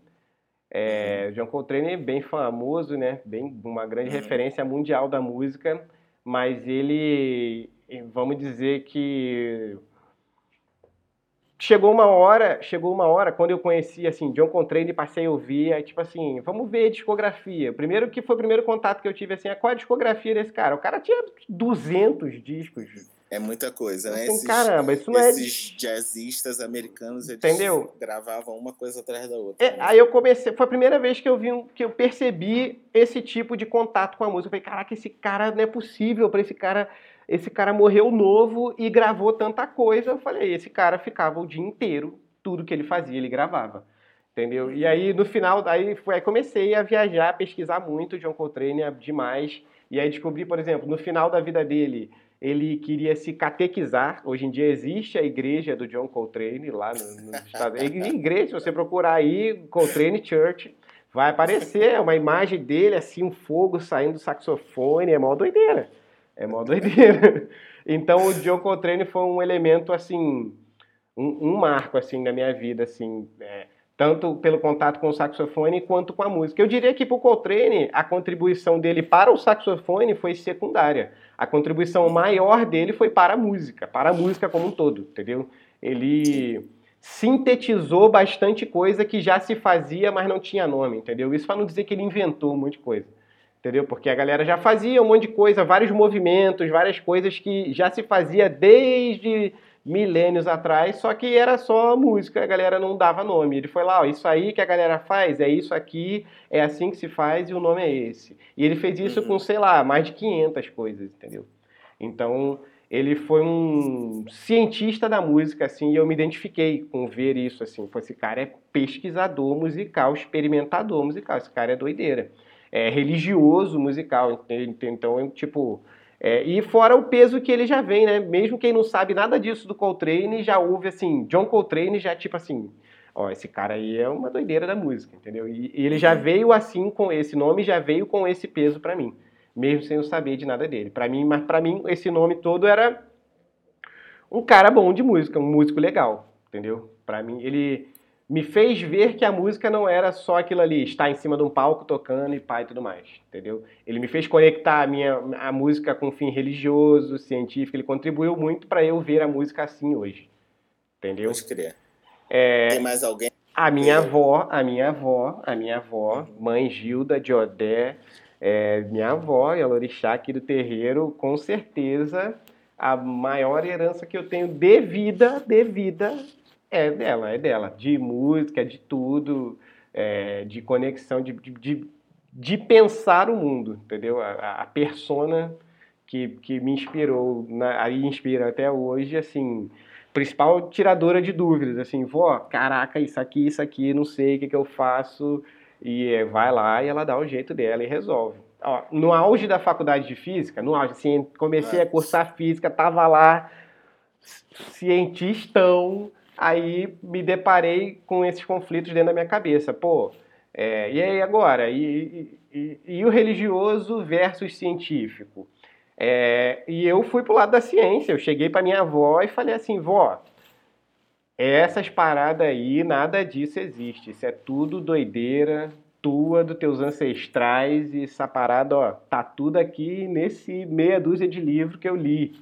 É, uhum. John Coltrane é bem famoso, né? Bem, uma grande uhum. referência mundial da música, mas ele, vamos dizer que chegou uma hora, chegou uma hora quando eu conheci assim John Coltrane, passei a ouvir, aí, tipo assim, vamos ver a discografia. Primeiro que foi o primeiro contato que eu tive assim, é qual a discografia desse cara? O cara tinha 200 discos. É muita coisa, né? Assim, esses, caramba, isso não é. Esses jazzistas americanos, eles Entendeu? gravavam uma coisa atrás da outra. É, né? Aí eu comecei, foi a primeira vez que eu vi, que eu percebi esse tipo de contato com a música. Eu falei, caraca, esse cara não é possível para esse cara. Esse cara morreu novo e gravou tanta coisa. Eu falei, esse cara ficava o dia inteiro, tudo que ele fazia, ele gravava. Entendeu? E aí, no final, aí, foi, aí comecei a viajar, a pesquisar muito John Coltrane demais. E aí descobri, por exemplo, no final da vida dele, ele queria se catequizar. Hoje em dia existe a igreja do John Coltrane lá no, no Estados Unidos. Igreja, se você procurar aí, Coltrane Church, vai aparecer uma imagem dele, assim, um fogo saindo do saxofone. É mó doideira. É mó doideira. Então o John Coltrane foi um elemento, assim, um, um marco, assim, na minha vida, assim. É, tanto pelo contato com o saxofone quanto com a música. Eu diria que para o Coltrane, a contribuição dele para o saxofone foi secundária. A contribuição maior dele foi para a música, para a música como um todo, entendeu? Ele sintetizou bastante coisa que já se fazia, mas não tinha nome, entendeu? Isso para não dizer que ele inventou um monte de coisa, entendeu? Porque a galera já fazia um monte de coisa, vários movimentos, várias coisas que já se fazia desde milênios atrás, só que era só música, a galera não dava nome. Ele foi lá, ó, isso aí que a galera faz, é isso aqui, é assim que se faz e o nome é esse. E ele fez isso uhum. com, sei lá, mais de 500 coisas, entendeu? Então, ele foi um cientista da música, assim, e eu me identifiquei com ver isso, assim. Esse cara é pesquisador musical, experimentador musical, esse cara é doideira. É religioso musical, então, tipo é, e fora o peso que ele já vem, né? Mesmo quem não sabe nada disso do Coltrane, já ouve assim, John Coltrane já tipo assim, ó, esse cara aí é uma doideira da música, entendeu? E, e ele já uhum. veio assim com esse nome, já veio com esse peso para mim, mesmo sem eu saber de nada dele. Para mim, mas para mim esse nome todo era um cara bom de música, um músico legal, entendeu? Para mim ele me fez ver que a música não era só aquilo ali, estar em cima de um palco tocando e pai e tudo mais, entendeu? Ele me fez conectar a minha a música com um fim religioso, científico, ele contribuiu muito para eu ver a música assim hoje, entendeu? Pode crer. É, Tem mais alguém? A minha avó, a minha avó, a minha avó, mãe Gilda de Odé, é, minha avó e a Lorixá aqui do terreiro, com certeza a maior herança que eu tenho de vida, de vida, é dela, é dela. De música, de tudo, é, de conexão, de, de, de, pensar o mundo, entendeu? A, a persona que, que me inspirou, aí inspira até hoje, assim, principal tiradora de dúvidas, assim, vó, caraca, isso aqui, isso aqui, não sei o que, que eu faço, e é, vai lá e ela dá o jeito dela e resolve. Ó, no auge da faculdade de física, no auge, assim, comecei a cursar física, tava lá, cientistão, aí me deparei com esses conflitos dentro da minha cabeça. Pô, é, e aí agora? E, e, e, o religioso versus científico? É, e eu fui pro lado da ciência. Eu cheguei para minha avó e falei assim, vó, essas paradas aí, nada disso existe. Isso é tudo doideira tua, dos teus ancestrais, e essa parada, ó, tá tudo aqui nesse meia dúzia de livro que eu li.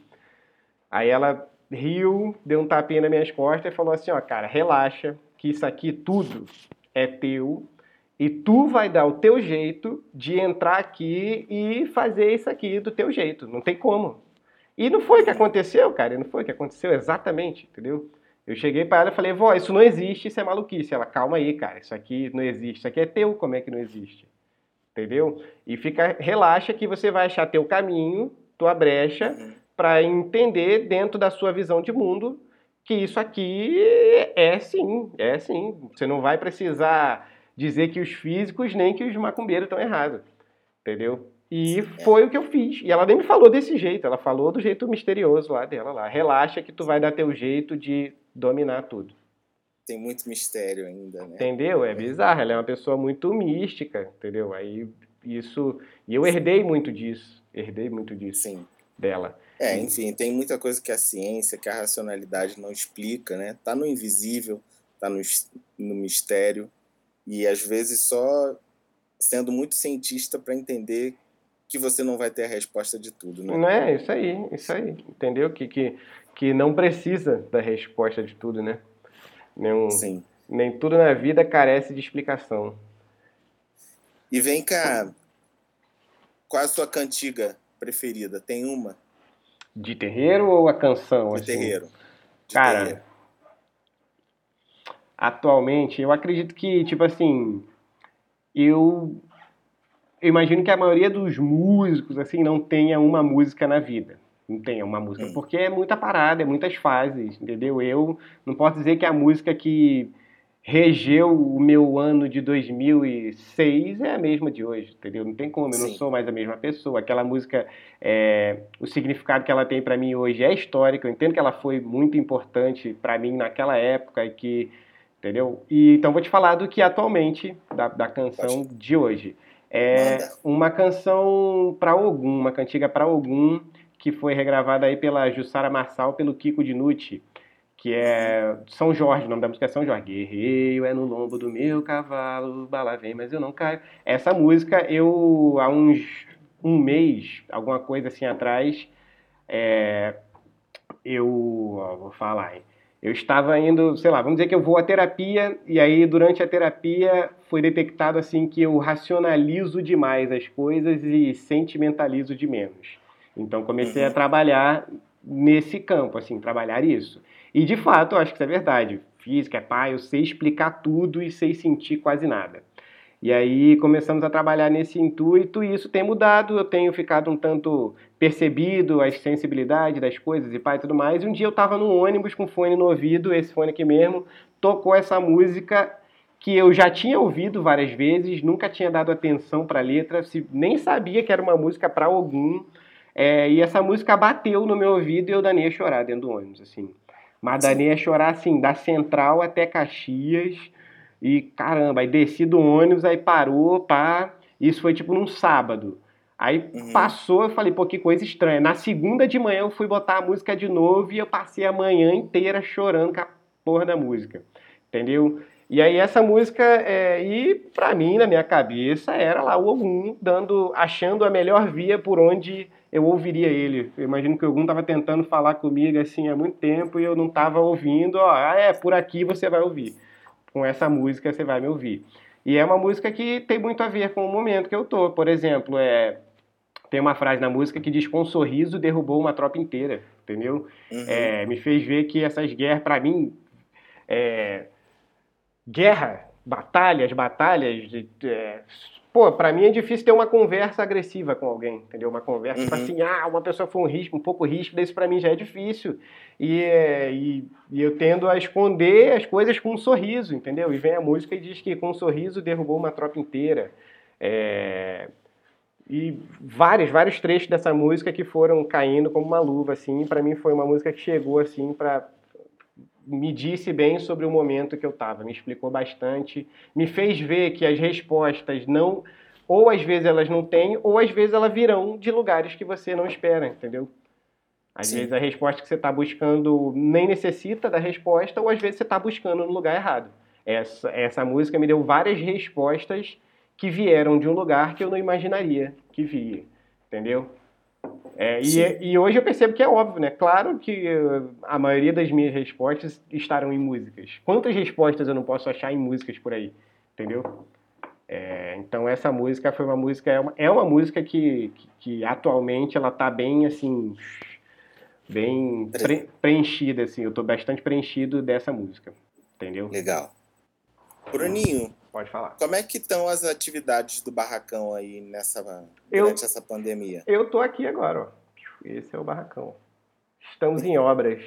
Aí ela riu, deu um tapinha nas minhas costas e falou assim, ó, cara, relaxa, que isso aqui tudo é teu e tu vai dar o teu jeito de entrar aqui e fazer isso aqui do teu jeito. Não tem como. E não foi o que aconteceu, cara. Não foi o que aconteceu exatamente, entendeu? Eu cheguei para ela e falei, vó, isso não existe, isso é maluquice. Ela, calma aí, cara, isso aqui não existe, isso aqui é teu, como é que não existe? Entendeu? E fica, relaxa que você vai achar teu caminho, tua brecha, uhum. Para entender dentro da sua visão de mundo que isso aqui é sim, é sim. Você não vai precisar dizer que os físicos nem que os macumbeiros estão errados. Entendeu? E foi o que eu fiz. E ela nem me falou desse jeito, ela falou do jeito misterioso lá dela lá. Relaxa que tu vai dar teu jeito de dominar tudo. Tem muito mistério ainda, né? Entendeu? É bizarro, ela é uma pessoa muito mística, entendeu? Aí isso. E eu herdei muito disso. Herdei muito disso. Sim. Dela. É, enfim, tem muita coisa que a ciência, que a racionalidade não explica, né? Tá no invisível, tá no, no mistério. E às vezes só sendo muito cientista para entender que você não vai ter a resposta de tudo, né? Não é, isso aí, isso aí. Entendeu? Que, que, que não precisa da resposta de tudo, né? Nem, Sim. nem tudo na vida carece de explicação. E vem cá, qual a sua cantiga preferida? Tem uma? De terreiro ou a canção? De assim? terreiro. De Cara, terreiro atualmente, eu acredito que, tipo assim, eu, eu imagino que a maioria dos músicos, assim, não tenha uma música na vida. Não tenha uma música, hum. porque é muita parada, é muitas fases, entendeu? Eu não posso dizer que a música que regeu o meu ano de 2006 é a mesma de hoje, entendeu? Não tem como, eu Sim. não sou mais a mesma pessoa. Aquela música, é, o significado que ela tem para mim hoje é histórico. Eu entendo que ela foi muito importante para mim naquela época e que Entendeu? E, então vou te falar do que atualmente, da, da canção de hoje. É uma canção para Ogum, uma cantiga para Ogum, que foi regravada aí pela Jussara Marçal, pelo Kiko Dinucci, que é São Jorge, o nome da música é São Jorge. Guerreiro é no lombo do meu cavalo, bala vem, mas eu não caio. Essa música, eu, há uns um mês, alguma coisa assim atrás, é, eu, ó, vou falar, hein? Eu estava indo, sei lá, vamos dizer que eu vou à terapia e aí durante a terapia foi detectado assim que eu racionalizo demais as coisas e sentimentalizo de menos. Então comecei a uhum. trabalhar nesse campo, assim, trabalhar isso. E de fato, eu acho que isso é verdade. Física é pai, eu sei explicar tudo e sei sentir quase nada. E aí começamos a trabalhar nesse intuito e isso tem mudado. Eu tenho ficado um tanto percebido a sensibilidade das coisas e pai e tudo mais. E um dia eu estava no ônibus com fone no ouvido, esse fone aqui mesmo, tocou essa música que eu já tinha ouvido várias vezes, nunca tinha dado atenção para a letra, nem sabia que era uma música para algum. É, e essa música bateu no meu ouvido e eu danei a chorar dentro do ônibus, assim. Mas danei a chorar, assim, da Central até Caxias e caramba, aí desci do ônibus, aí parou, pá. Isso foi tipo num sábado. Aí uhum. passou, eu falei, pô, que coisa estranha. Na segunda de manhã eu fui botar a música de novo e eu passei a manhã inteira chorando com a porra da música. Entendeu? E aí essa música, é, e pra mim, na minha cabeça, era lá o Ogum dando, achando a melhor via por onde eu ouviria ele. Eu imagino que o Ogum tava tentando falar comigo assim há muito tempo e eu não tava ouvindo, ó, ah, é, por aqui você vai ouvir com essa música você vai me ouvir. E é uma música que tem muito a ver com o momento que eu tô. Por exemplo, é, tem uma frase na música que diz: Com um sorriso derrubou uma tropa inteira, entendeu? Uhum. É, me fez ver que essas guerras, para mim, é, guerra, batalhas, batalhas, é, Pô, pra mim é difícil ter uma conversa agressiva com alguém, entendeu? Uma conversa tipo uhum. assim, ah, uma pessoa foi um risco, um pouco risco, isso pra mim já é difícil. E, e, e, eu tendo a esconder as coisas com um sorriso, entendeu? E vem a música e diz que com um sorriso derrubou uma tropa inteira. É... E vários, vários trechos dessa música que foram caindo como uma luva, assim. para mim foi uma música que chegou, assim, para me disse bem sobre o momento que eu estava, me explicou bastante, me fez ver que as respostas não, ou às vezes elas não têm, ou às vezes elas virão de lugares que você não espera, entendeu? Às Sim. vezes a resposta que você está buscando nem necessita da resposta, ou às vezes você está buscando no lugar errado. Essa, essa música me deu várias respostas que vieram de um lugar que eu não imaginaria que via, entendeu? É, e, e, hoje eu percebo que é óbvio, né? Claro que a maioria das minhas respostas estarão em músicas. Quantas respostas eu não posso achar em músicas por aí? Entendeu? É, então essa música foi uma música é uma, é uma música que, que, que, atualmente ela tá bem assim bem pre, preenchida assim eu tô bastante preenchido dessa música entendeu legal Bruninho pode falar como é que estão as atividades do barracão aí nessa durante eu, essa pandemia eu tô aqui agora ó. esse é o barracão estamos em obras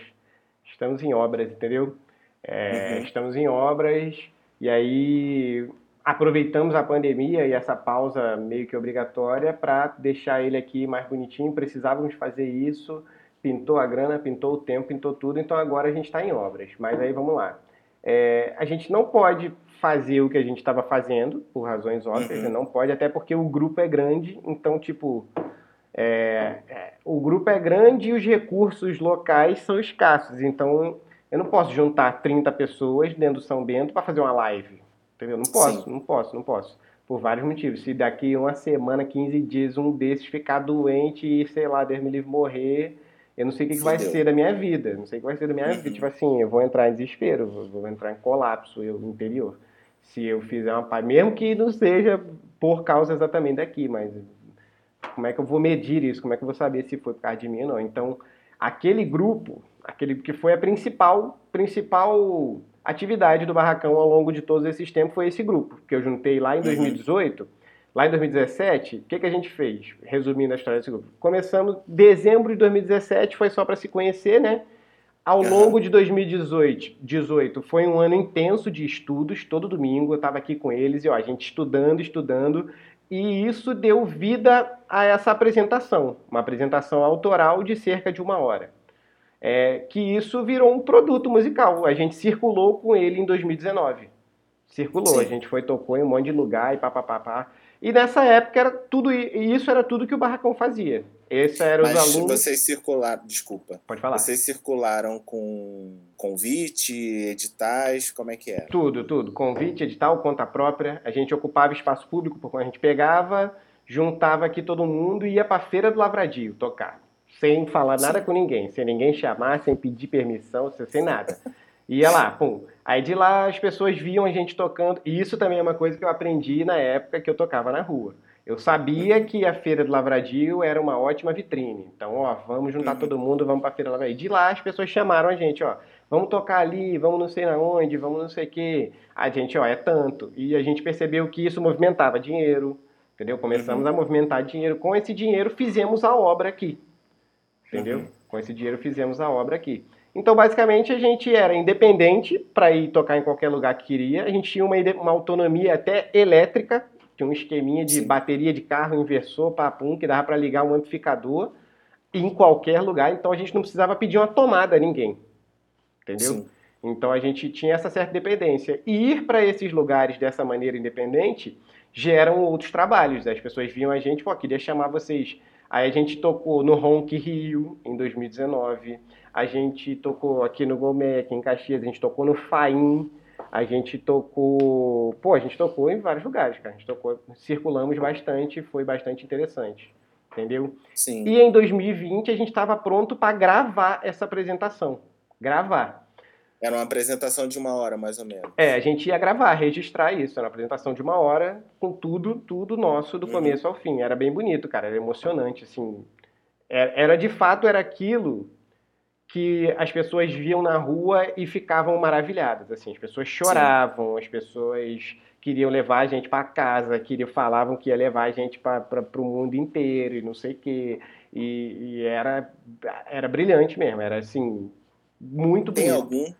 estamos em obras entendeu é, uhum. estamos em obras e aí aproveitamos a pandemia e essa pausa meio que obrigatória para deixar ele aqui mais bonitinho. Precisávamos fazer isso, pintou a grana, pintou o tempo, pintou tudo, então agora a gente está em obras. Mas aí vamos lá. É, a gente não pode fazer o que a gente estava fazendo, por razões óbvias, uhum. não pode, até porque o grupo é grande, então, tipo, é, é, o grupo é grande e os recursos locais são escassos, então eu não posso juntar 30 pessoas dentro do São Bento para fazer uma live Entendeu? Não posso, Sim. não posso, não posso. Por vários motivos. Se daqui uma semana, 15 dias, um desses ficar doente e, sei lá, Deus me livre morrer, eu não sei o que, que vai ser da minha vida. Não sei o que vai ser da minha uhum. vida. Tipo assim, eu vou entrar em desespero, vou entrar em colapso eu, interior. Se eu fizer uma paz, mesmo que não seja por causa exatamente daqui, mas como é que eu vou medir isso? Como é que eu vou saber se foi por causa de mim ou não? Então, aquele grupo, aquele que foi a principal, principal atividade do Barracão ao longo de todos esses tempos foi esse grupo, que eu juntei lá em 2018. Uhum. Lá em 2017, o que, que a gente fez? Resumindo a história desse grupo. Começamos, dezembro de 2017 foi só para se conhecer, né? Ao longo de 2018 18, foi um ano intenso de estudos, todo domingo eu estava aqui com eles e ó, a gente estudando, estudando, e isso deu vida a essa apresentação, uma apresentação autoral de cerca de uma hora é, que isso virou um produto musical. A gente circulou com ele em 2019. Circulou, Sim. a gente foi, tocou em um monte de lugar e papapá. E nessa época era tudo e isso era tudo que o Barracão fazia. Esse era Mas os alunos. Vocês circularam, desculpa. Pode falar. Vocês circularam com convite, editais, como é que era? Tudo, tudo. Convite, edital, conta própria. A gente ocupava espaço público, porque a gente pegava, juntava aqui todo mundo e ia para a feira do Lavradio tocar sem falar nada Sim. com ninguém, sem ninguém chamar, sem pedir permissão, sem nada. Ia lá, pum. Aí de lá as pessoas viam a gente tocando, e isso também é uma coisa que eu aprendi na época que eu tocava na rua. Eu sabia que a Feira do Lavradio era uma ótima vitrine. Então, ó, vamos juntar uhum. todo mundo, vamos para a Feira do Lavradio. De lá as pessoas chamaram a gente, ó, vamos tocar ali, vamos não sei na onde, vamos não sei o quê. A gente, ó, é tanto. E a gente percebeu que isso movimentava dinheiro, entendeu? Começamos uhum. a movimentar dinheiro. Com esse dinheiro fizemos a obra aqui entendeu? Uhum. Com esse dinheiro fizemos a obra aqui. Então, basicamente, a gente era independente para ir tocar em qualquer lugar que queria. A gente tinha uma, uma autonomia até elétrica, tinha um esqueminha de Sim. bateria de carro, inversor, papum, que dava para ligar um amplificador em qualquer lugar. Então, a gente não precisava pedir uma tomada a ninguém, entendeu? Sim. Então, a gente tinha essa certa dependência. E ir para esses lugares dessa maneira independente geram outros trabalhos. As pessoas viam a gente, pô, queria chamar vocês Aí a gente tocou no Ronk Rio em 2019. A gente tocou aqui no Gomé, aqui em Caxias. A gente tocou no Faim. A gente tocou. Pô, a gente tocou em vários lugares, cara. A gente tocou, circulamos bastante, foi bastante interessante. Entendeu? Sim. E em 2020 a gente estava pronto para gravar essa apresentação. Gravar. Era uma apresentação de uma hora, mais ou menos. É, a gente ia gravar, registrar isso. Era uma apresentação de uma hora, com tudo, tudo nosso, do uhum. começo ao fim. Era bem bonito, cara. Era emocionante, assim. Era, era, de fato, era aquilo que as pessoas viam na rua e ficavam maravilhadas. Assim, as pessoas choravam, Sim. as pessoas queriam levar a gente para casa, queriam, falavam que ia levar a gente para o mundo inteiro e não sei o quê. E, e, era, era brilhante mesmo, era assim, muito Tem bonito. algum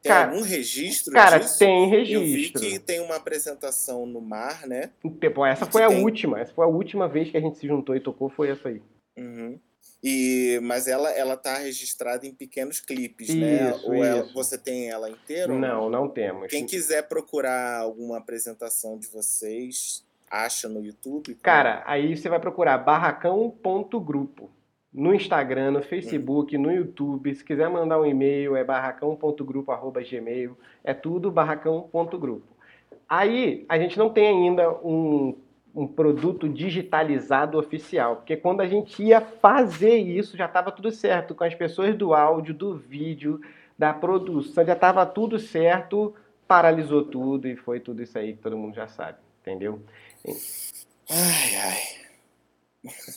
tem cara, algum registro cara, disso? tem registro. Eu vi que tem uma apresentação no mar, né? Bom, essa foi a tem... última. Essa foi a última vez que a gente se juntou e tocou, foi essa aí. Uhum. E, mas ela ela tá registrada em pequenos clipes, né? isso, né? Ou ela, você tem ela inteira? Não, não temos. Quem quiser procurar alguma apresentação de vocês, acha no YouTube? Cara, aí você vai procurar barracão.grupo no Instagram, no Facebook, no YouTube. Se quiser mandar um e-mail, é barracão.grupo.gmail. É tudo barracão.grupo. Aí, a gente não tem ainda um, um produto digitalizado oficial. Porque quando a gente ia fazer isso, já estava tudo certo, com as pessoas do áudio, do vídeo, da produção, já estava tudo certo, paralisou tudo e foi tudo isso aí que todo mundo já sabe, entendeu? Ai, ai.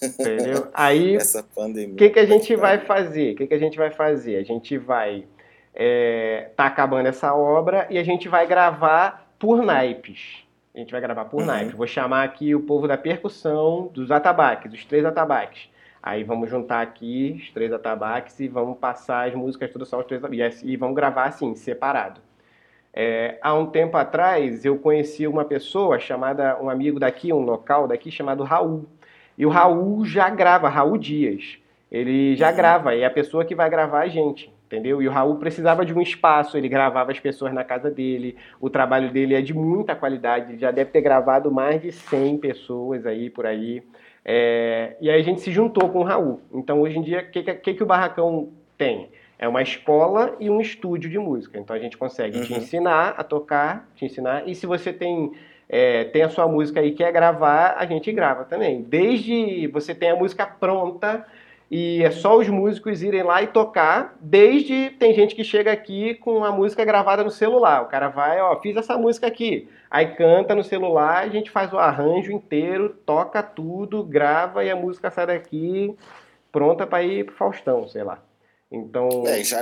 Entendeu? Aí, o que, que a gente vai fazer? O que, que a gente vai fazer? A gente vai é, tá acabando essa obra e a gente vai gravar por naipes. A gente vai gravar por uhum. Vou chamar aqui o povo da percussão, dos atabaques, os três atabaques. Aí vamos juntar aqui os três atabaques e vamos passar as músicas todas só os três e vamos gravar assim, separado. É, há um tempo atrás eu conheci uma pessoa chamada, um amigo daqui, um local daqui chamado Raul. E o Raul já grava, Raul Dias. Ele já uhum. grava, é a pessoa que vai gravar a gente, entendeu? E o Raul precisava de um espaço, ele gravava as pessoas na casa dele, o trabalho dele é de muita qualidade, ele já deve ter gravado mais de 100 pessoas aí por aí. É, e aí a gente se juntou com o Raul. Então hoje em dia, o que, que, que o Barracão tem? É uma escola e um estúdio de música. Então a gente consegue uhum. te ensinar a tocar, te ensinar. E se você tem é, tem a sua música aí quer gravar, a gente grava também. Desde você tem a música pronta e é só os músicos irem lá e tocar, desde tem gente que chega aqui com a música gravada no celular. O cara vai, ó, fiz essa música aqui. Aí canta no celular, a gente faz o arranjo inteiro, toca tudo, grava e a música sai daqui pronta para ir pro Faustão, sei lá. Então, é, já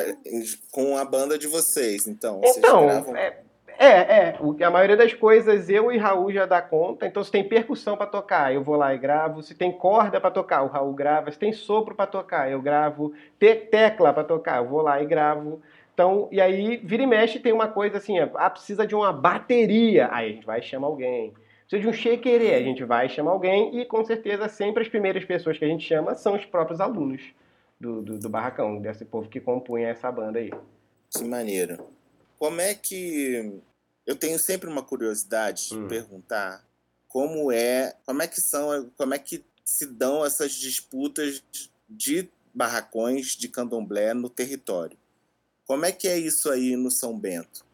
com a banda de vocês, então. Então, gravam... é, é, é. A maioria das coisas eu e Raul já dá conta. Então, se tem percussão para tocar, eu vou lá e gravo. Se tem corda para tocar, o Raul grava. Se tem sopro para tocar, eu gravo. Te tecla para tocar, eu vou lá e gravo. Então, e aí, vira e mexe, tem uma coisa assim, ah, precisa de uma bateria. Aí a gente vai chamar alguém. Precisa de um shakerê, a gente vai chamar alguém. E com certeza, sempre as primeiras pessoas que a gente chama são os próprios alunos do, do, do barracão, desse povo que compunha essa banda aí. Que maneiro. Como é que eu tenho sempre uma curiosidade de hum. perguntar como é, como é que são, como é que se dão essas disputas de barracões de candomblé no território. Como é que é isso aí no São Bento?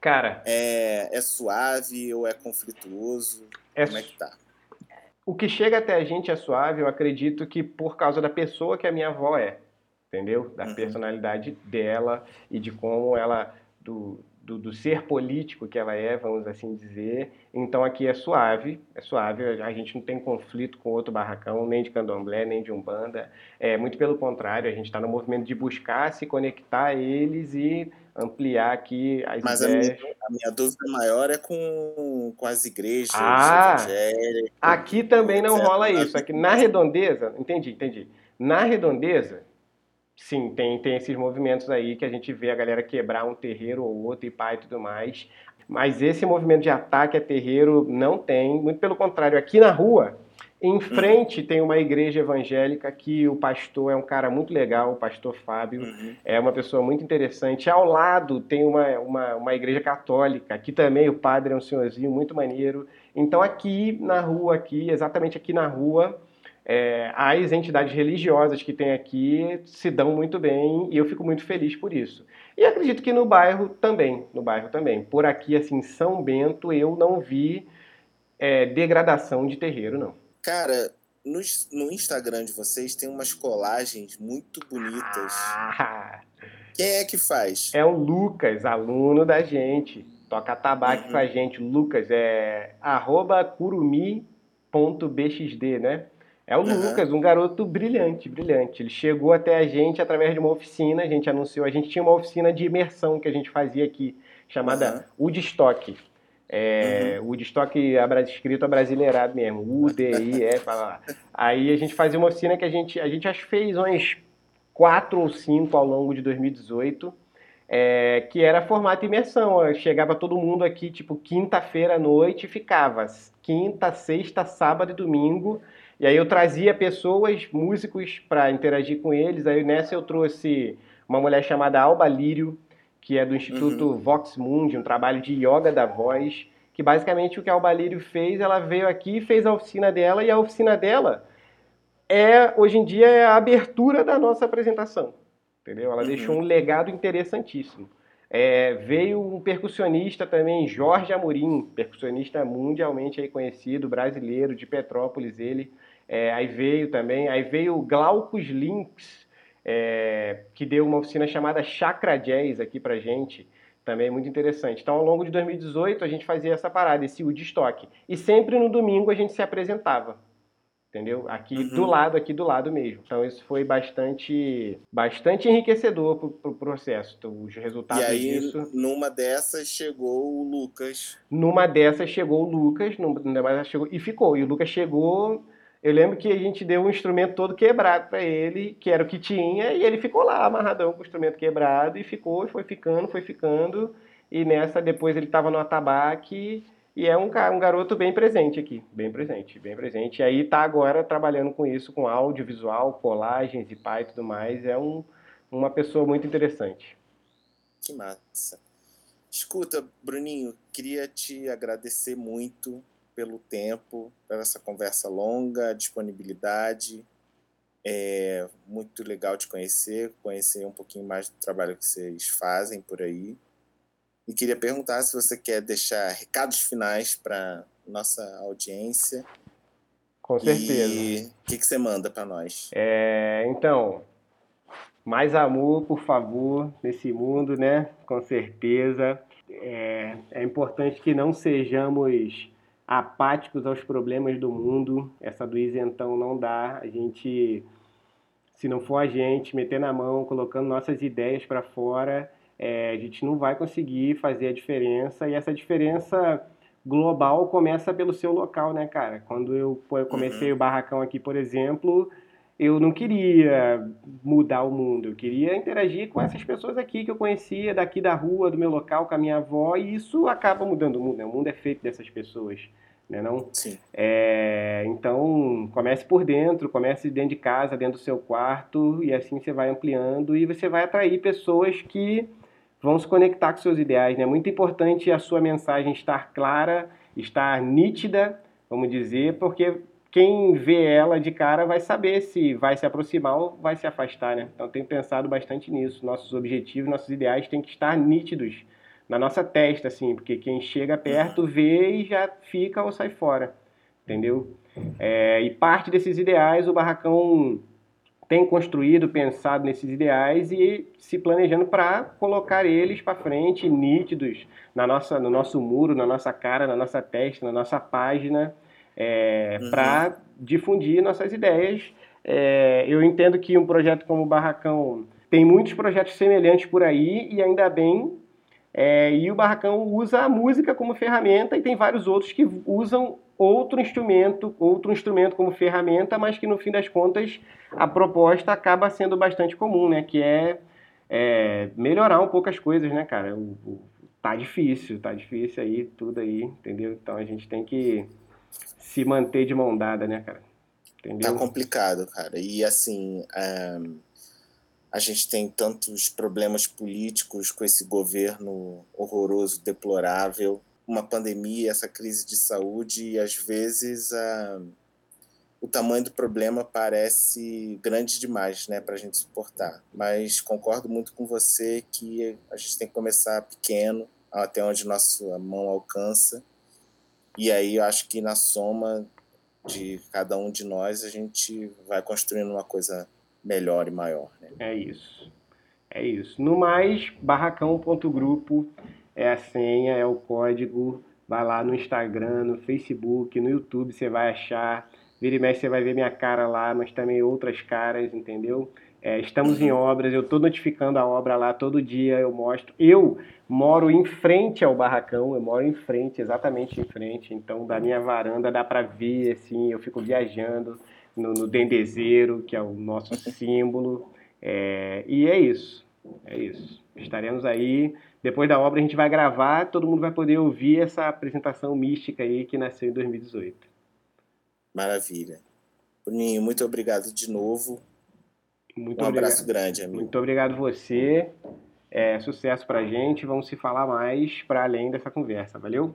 Cara, é, é suave ou é conflituoso? É como é que tá? O que chega até a gente é suave, eu acredito que por causa da pessoa que a minha avó é, entendeu? Da uhum. personalidade dela e de como ela do, do, do, ser político que ela é, vamos assim dizer. Então aqui é suave, é suave, a gente não tem conflito com outro barracão, nem de candomblé, nem de umbanda. É, muito pelo contrário, a gente está no movimento de buscar se conectar a eles e ampliar aqui as Mas ideias. A minha, a minha dúvida maior é com, com as igrejas ah, evangélicas. Aqui também não rola isso. Aqui na redondeza, entendi, entendi. Na redondeza, Sim, tem, tem esses movimentos aí que a gente vê a galera quebrar um terreiro ou outro e pai e tudo mais. Mas esse movimento de ataque a terreiro não tem. Muito pelo contrário, aqui na rua, em frente uhum. tem uma igreja evangélica que o pastor é um cara muito legal, o pastor Fábio, uhum. é uma pessoa muito interessante. Ao lado tem uma, uma, uma, igreja católica, aqui também o padre é um senhorzinho muito maneiro. Então aqui na rua, aqui, exatamente aqui na rua, é, as entidades religiosas que tem aqui se dão muito bem e eu fico muito feliz por isso. E acredito que no bairro também, no bairro também. Por aqui, assim, São Bento, eu não vi é, degradação de terreiro, não. Cara, no, no, Instagram de vocês tem umas colagens muito bonitas. Ah, Quem é que faz? É o Lucas, aluno da gente. Toca tabaco uhum. com a gente. Lucas é arroba curumi.bxd, né? É o uhum. Lucas, um garoto brilhante, brilhante. Ele chegou até a gente através de uma oficina, a gente anunciou, a gente tinha uma oficina de imersão que a gente fazia aqui, chamada uhum. Woodstock. É, uhum. Woodstock escrito brasileirado mesmo, U-D-I-F, Aí a gente fazia uma oficina que a gente, a gente acho que fez umas quatro ou cinco ao longo de 2018, é, que era formato imersão. Chegava todo mundo aqui, tipo, quinta-feira à noite e ficava quinta, sexta, sábado e domingo e aí eu trazia pessoas, músicos, para interagir com eles. Aí nessa eu trouxe uma mulher chamada Alba Lírio, que é do Instituto uhum. Vox Mundi, um trabalho de yoga da voz, que basicamente o que a Alba Lírio fez, ela veio aqui e fez a oficina dela, e a oficina dela é, hoje em dia, é a abertura da nossa apresentação, entendeu? Ela uhum. deixou um legado interessantíssimo. É, veio um percussionista também, Jorge Amorim, percussionista mundialmente aí conhecido, brasileiro, de Petrópolis, ele. É, aí veio também, aí veio Glaucus Links, é, que deu uma oficina chamada Chakra Jazz aqui pra gente, também muito interessante. Então, ao longo de 2018, a gente fazia essa parada, esse Woodstock. E sempre no domingo a gente se apresentava entendeu? Aqui uhum. do lado, aqui do lado mesmo. Então isso foi bastante, bastante enriquecedor pro, pro processo, então, os resultados e aí, disso. numa dessas chegou o Lucas. Numa dessas chegou o Lucas, numa chegou e ficou. E o Lucas chegou, eu lembro que a gente deu um instrumento todo quebrado para ele, que era o que tinha, e ele ficou lá amarradão com o instrumento quebrado e ficou, foi ficando, foi ficando. E nessa depois ele estava no atabaque e é um, um garoto bem presente aqui, bem presente, bem presente. E aí tá agora trabalhando com isso, com audiovisual, colagens e pai e tudo mais. É um, uma pessoa muito interessante. Que massa. Escuta, Bruninho, queria te agradecer muito pelo tempo, pela essa conversa longa, disponibilidade. É muito legal te conhecer, conhecer um pouquinho mais do trabalho que vocês fazem por aí. E queria perguntar se você quer deixar recados finais para nossa audiência. Com certeza. E o que, que você manda para nós? É, então, mais amor, por favor, nesse mundo, né? Com certeza. É, é importante que não sejamos apáticos aos problemas do mundo. Essa do isentão não dá. A gente, se não for a gente, meter na mão, colocando nossas ideias para fora é, a gente não vai conseguir fazer a diferença e essa diferença global começa pelo seu local, né, cara? Quando eu, comecei uhum. o barracão aqui, por exemplo, eu não queria mudar o mundo, eu queria interagir com essas pessoas aqui que eu conhecia, daqui da rua, do meu local, com a minha avó, e isso acaba mudando o mundo, né? O mundo é feito dessas pessoas, né não? Sim. É, então, comece por dentro, comece dentro de casa, dentro do seu quarto, e assim você vai ampliando, e você vai atrair pessoas que vão se conectar com seus ideais. É né? muito importante a sua mensagem estar clara, estar nítida, vamos dizer, porque quem vê ela de cara vai saber se vai se aproximar ou vai se afastar. Né? Então, tenho pensado bastante nisso. Nossos objetivos, nossos ideais têm que estar nítidos na nossa testa, assim, porque quem chega perto vê e já fica ou sai fora, entendeu? É, e parte desses ideais o Barracão tem construído, pensado nesses ideais e se planejando para colocar eles para frente, nítidos, na nossa, no nosso muro, na nossa cara, na nossa testa, na nossa página, é, uhum. para difundir nossas ideias. É, eu entendo que um projeto como o Barracão tem muitos projetos semelhantes por aí e ainda bem. É, e o Barracão usa a música como ferramenta e tem vários outros que usam outro instrumento, outro instrumento como ferramenta, mas que no fim das contas a proposta acaba sendo bastante comum, né? Que é, é melhorar um pouco as coisas, né, cara? O, o, tá difícil, tá difícil aí, tudo aí, entendeu? Então a gente tem que se manter de mão dada, né, cara? Entendeu? Tá complicado, cara. E assim, é, a gente tem tantos problemas políticos com esse governo horroroso, deplorável uma pandemia, essa crise de saúde, e às vezes a, o tamanho do problema parece grande demais né, para a gente suportar. Mas concordo muito com você que a gente tem que começar pequeno, até onde nossa mão alcança, e aí eu acho que na soma de cada um de nós a gente vai construindo uma coisa melhor e maior. Né? É isso. É isso. No mais, barracão.grupo é a senha, é o código. Vai lá no Instagram, no Facebook, no YouTube, você vai achar. Vira e mexe, você vai ver minha cara lá, mas também outras caras, entendeu? É, estamos em obras, eu estou notificando a obra lá todo dia, eu mostro. Eu moro em frente ao barracão, eu moro em frente, exatamente em frente. Então, da minha varanda dá para ver, assim, eu fico viajando no, no dendezeiro, que é o nosso símbolo. É, e é isso, é isso. Estaremos aí depois da obra a gente vai gravar, todo mundo vai poder ouvir essa apresentação mística aí que nasceu em 2018. Maravilha. Bruninho, muito obrigado de novo. Muito um obrigado. abraço grande, amigo. Muito obrigado você. É, sucesso pra gente. Vamos se falar mais para além dessa conversa. Valeu?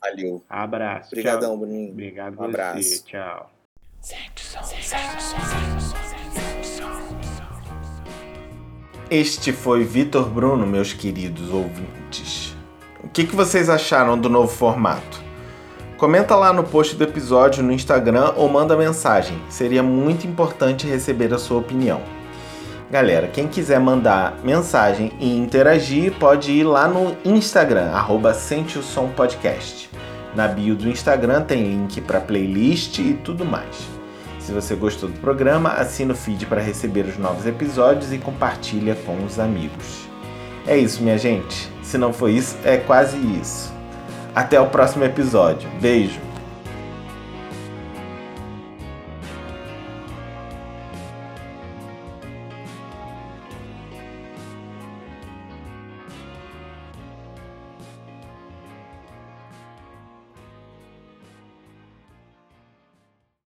Valeu. Abraço. Obrigadão, Bruninho. Obrigado um você. abraço. Tchau. Este foi Vitor Bruno, meus queridos ouvintes. O que, que vocês acharam do novo formato? Comenta lá no post do episódio no Instagram ou manda mensagem. Seria muito importante receber a sua opinião. Galera, quem quiser mandar mensagem e interagir, pode ir lá no Instagram, arroba Sente o Som Podcast. Na bio do Instagram tem link para playlist e tudo mais. Se você gostou do programa, assina o feed para receber os novos episódios e compartilha com os amigos. É isso, minha gente. Se não foi isso, é quase isso. Até o próximo episódio. Beijo!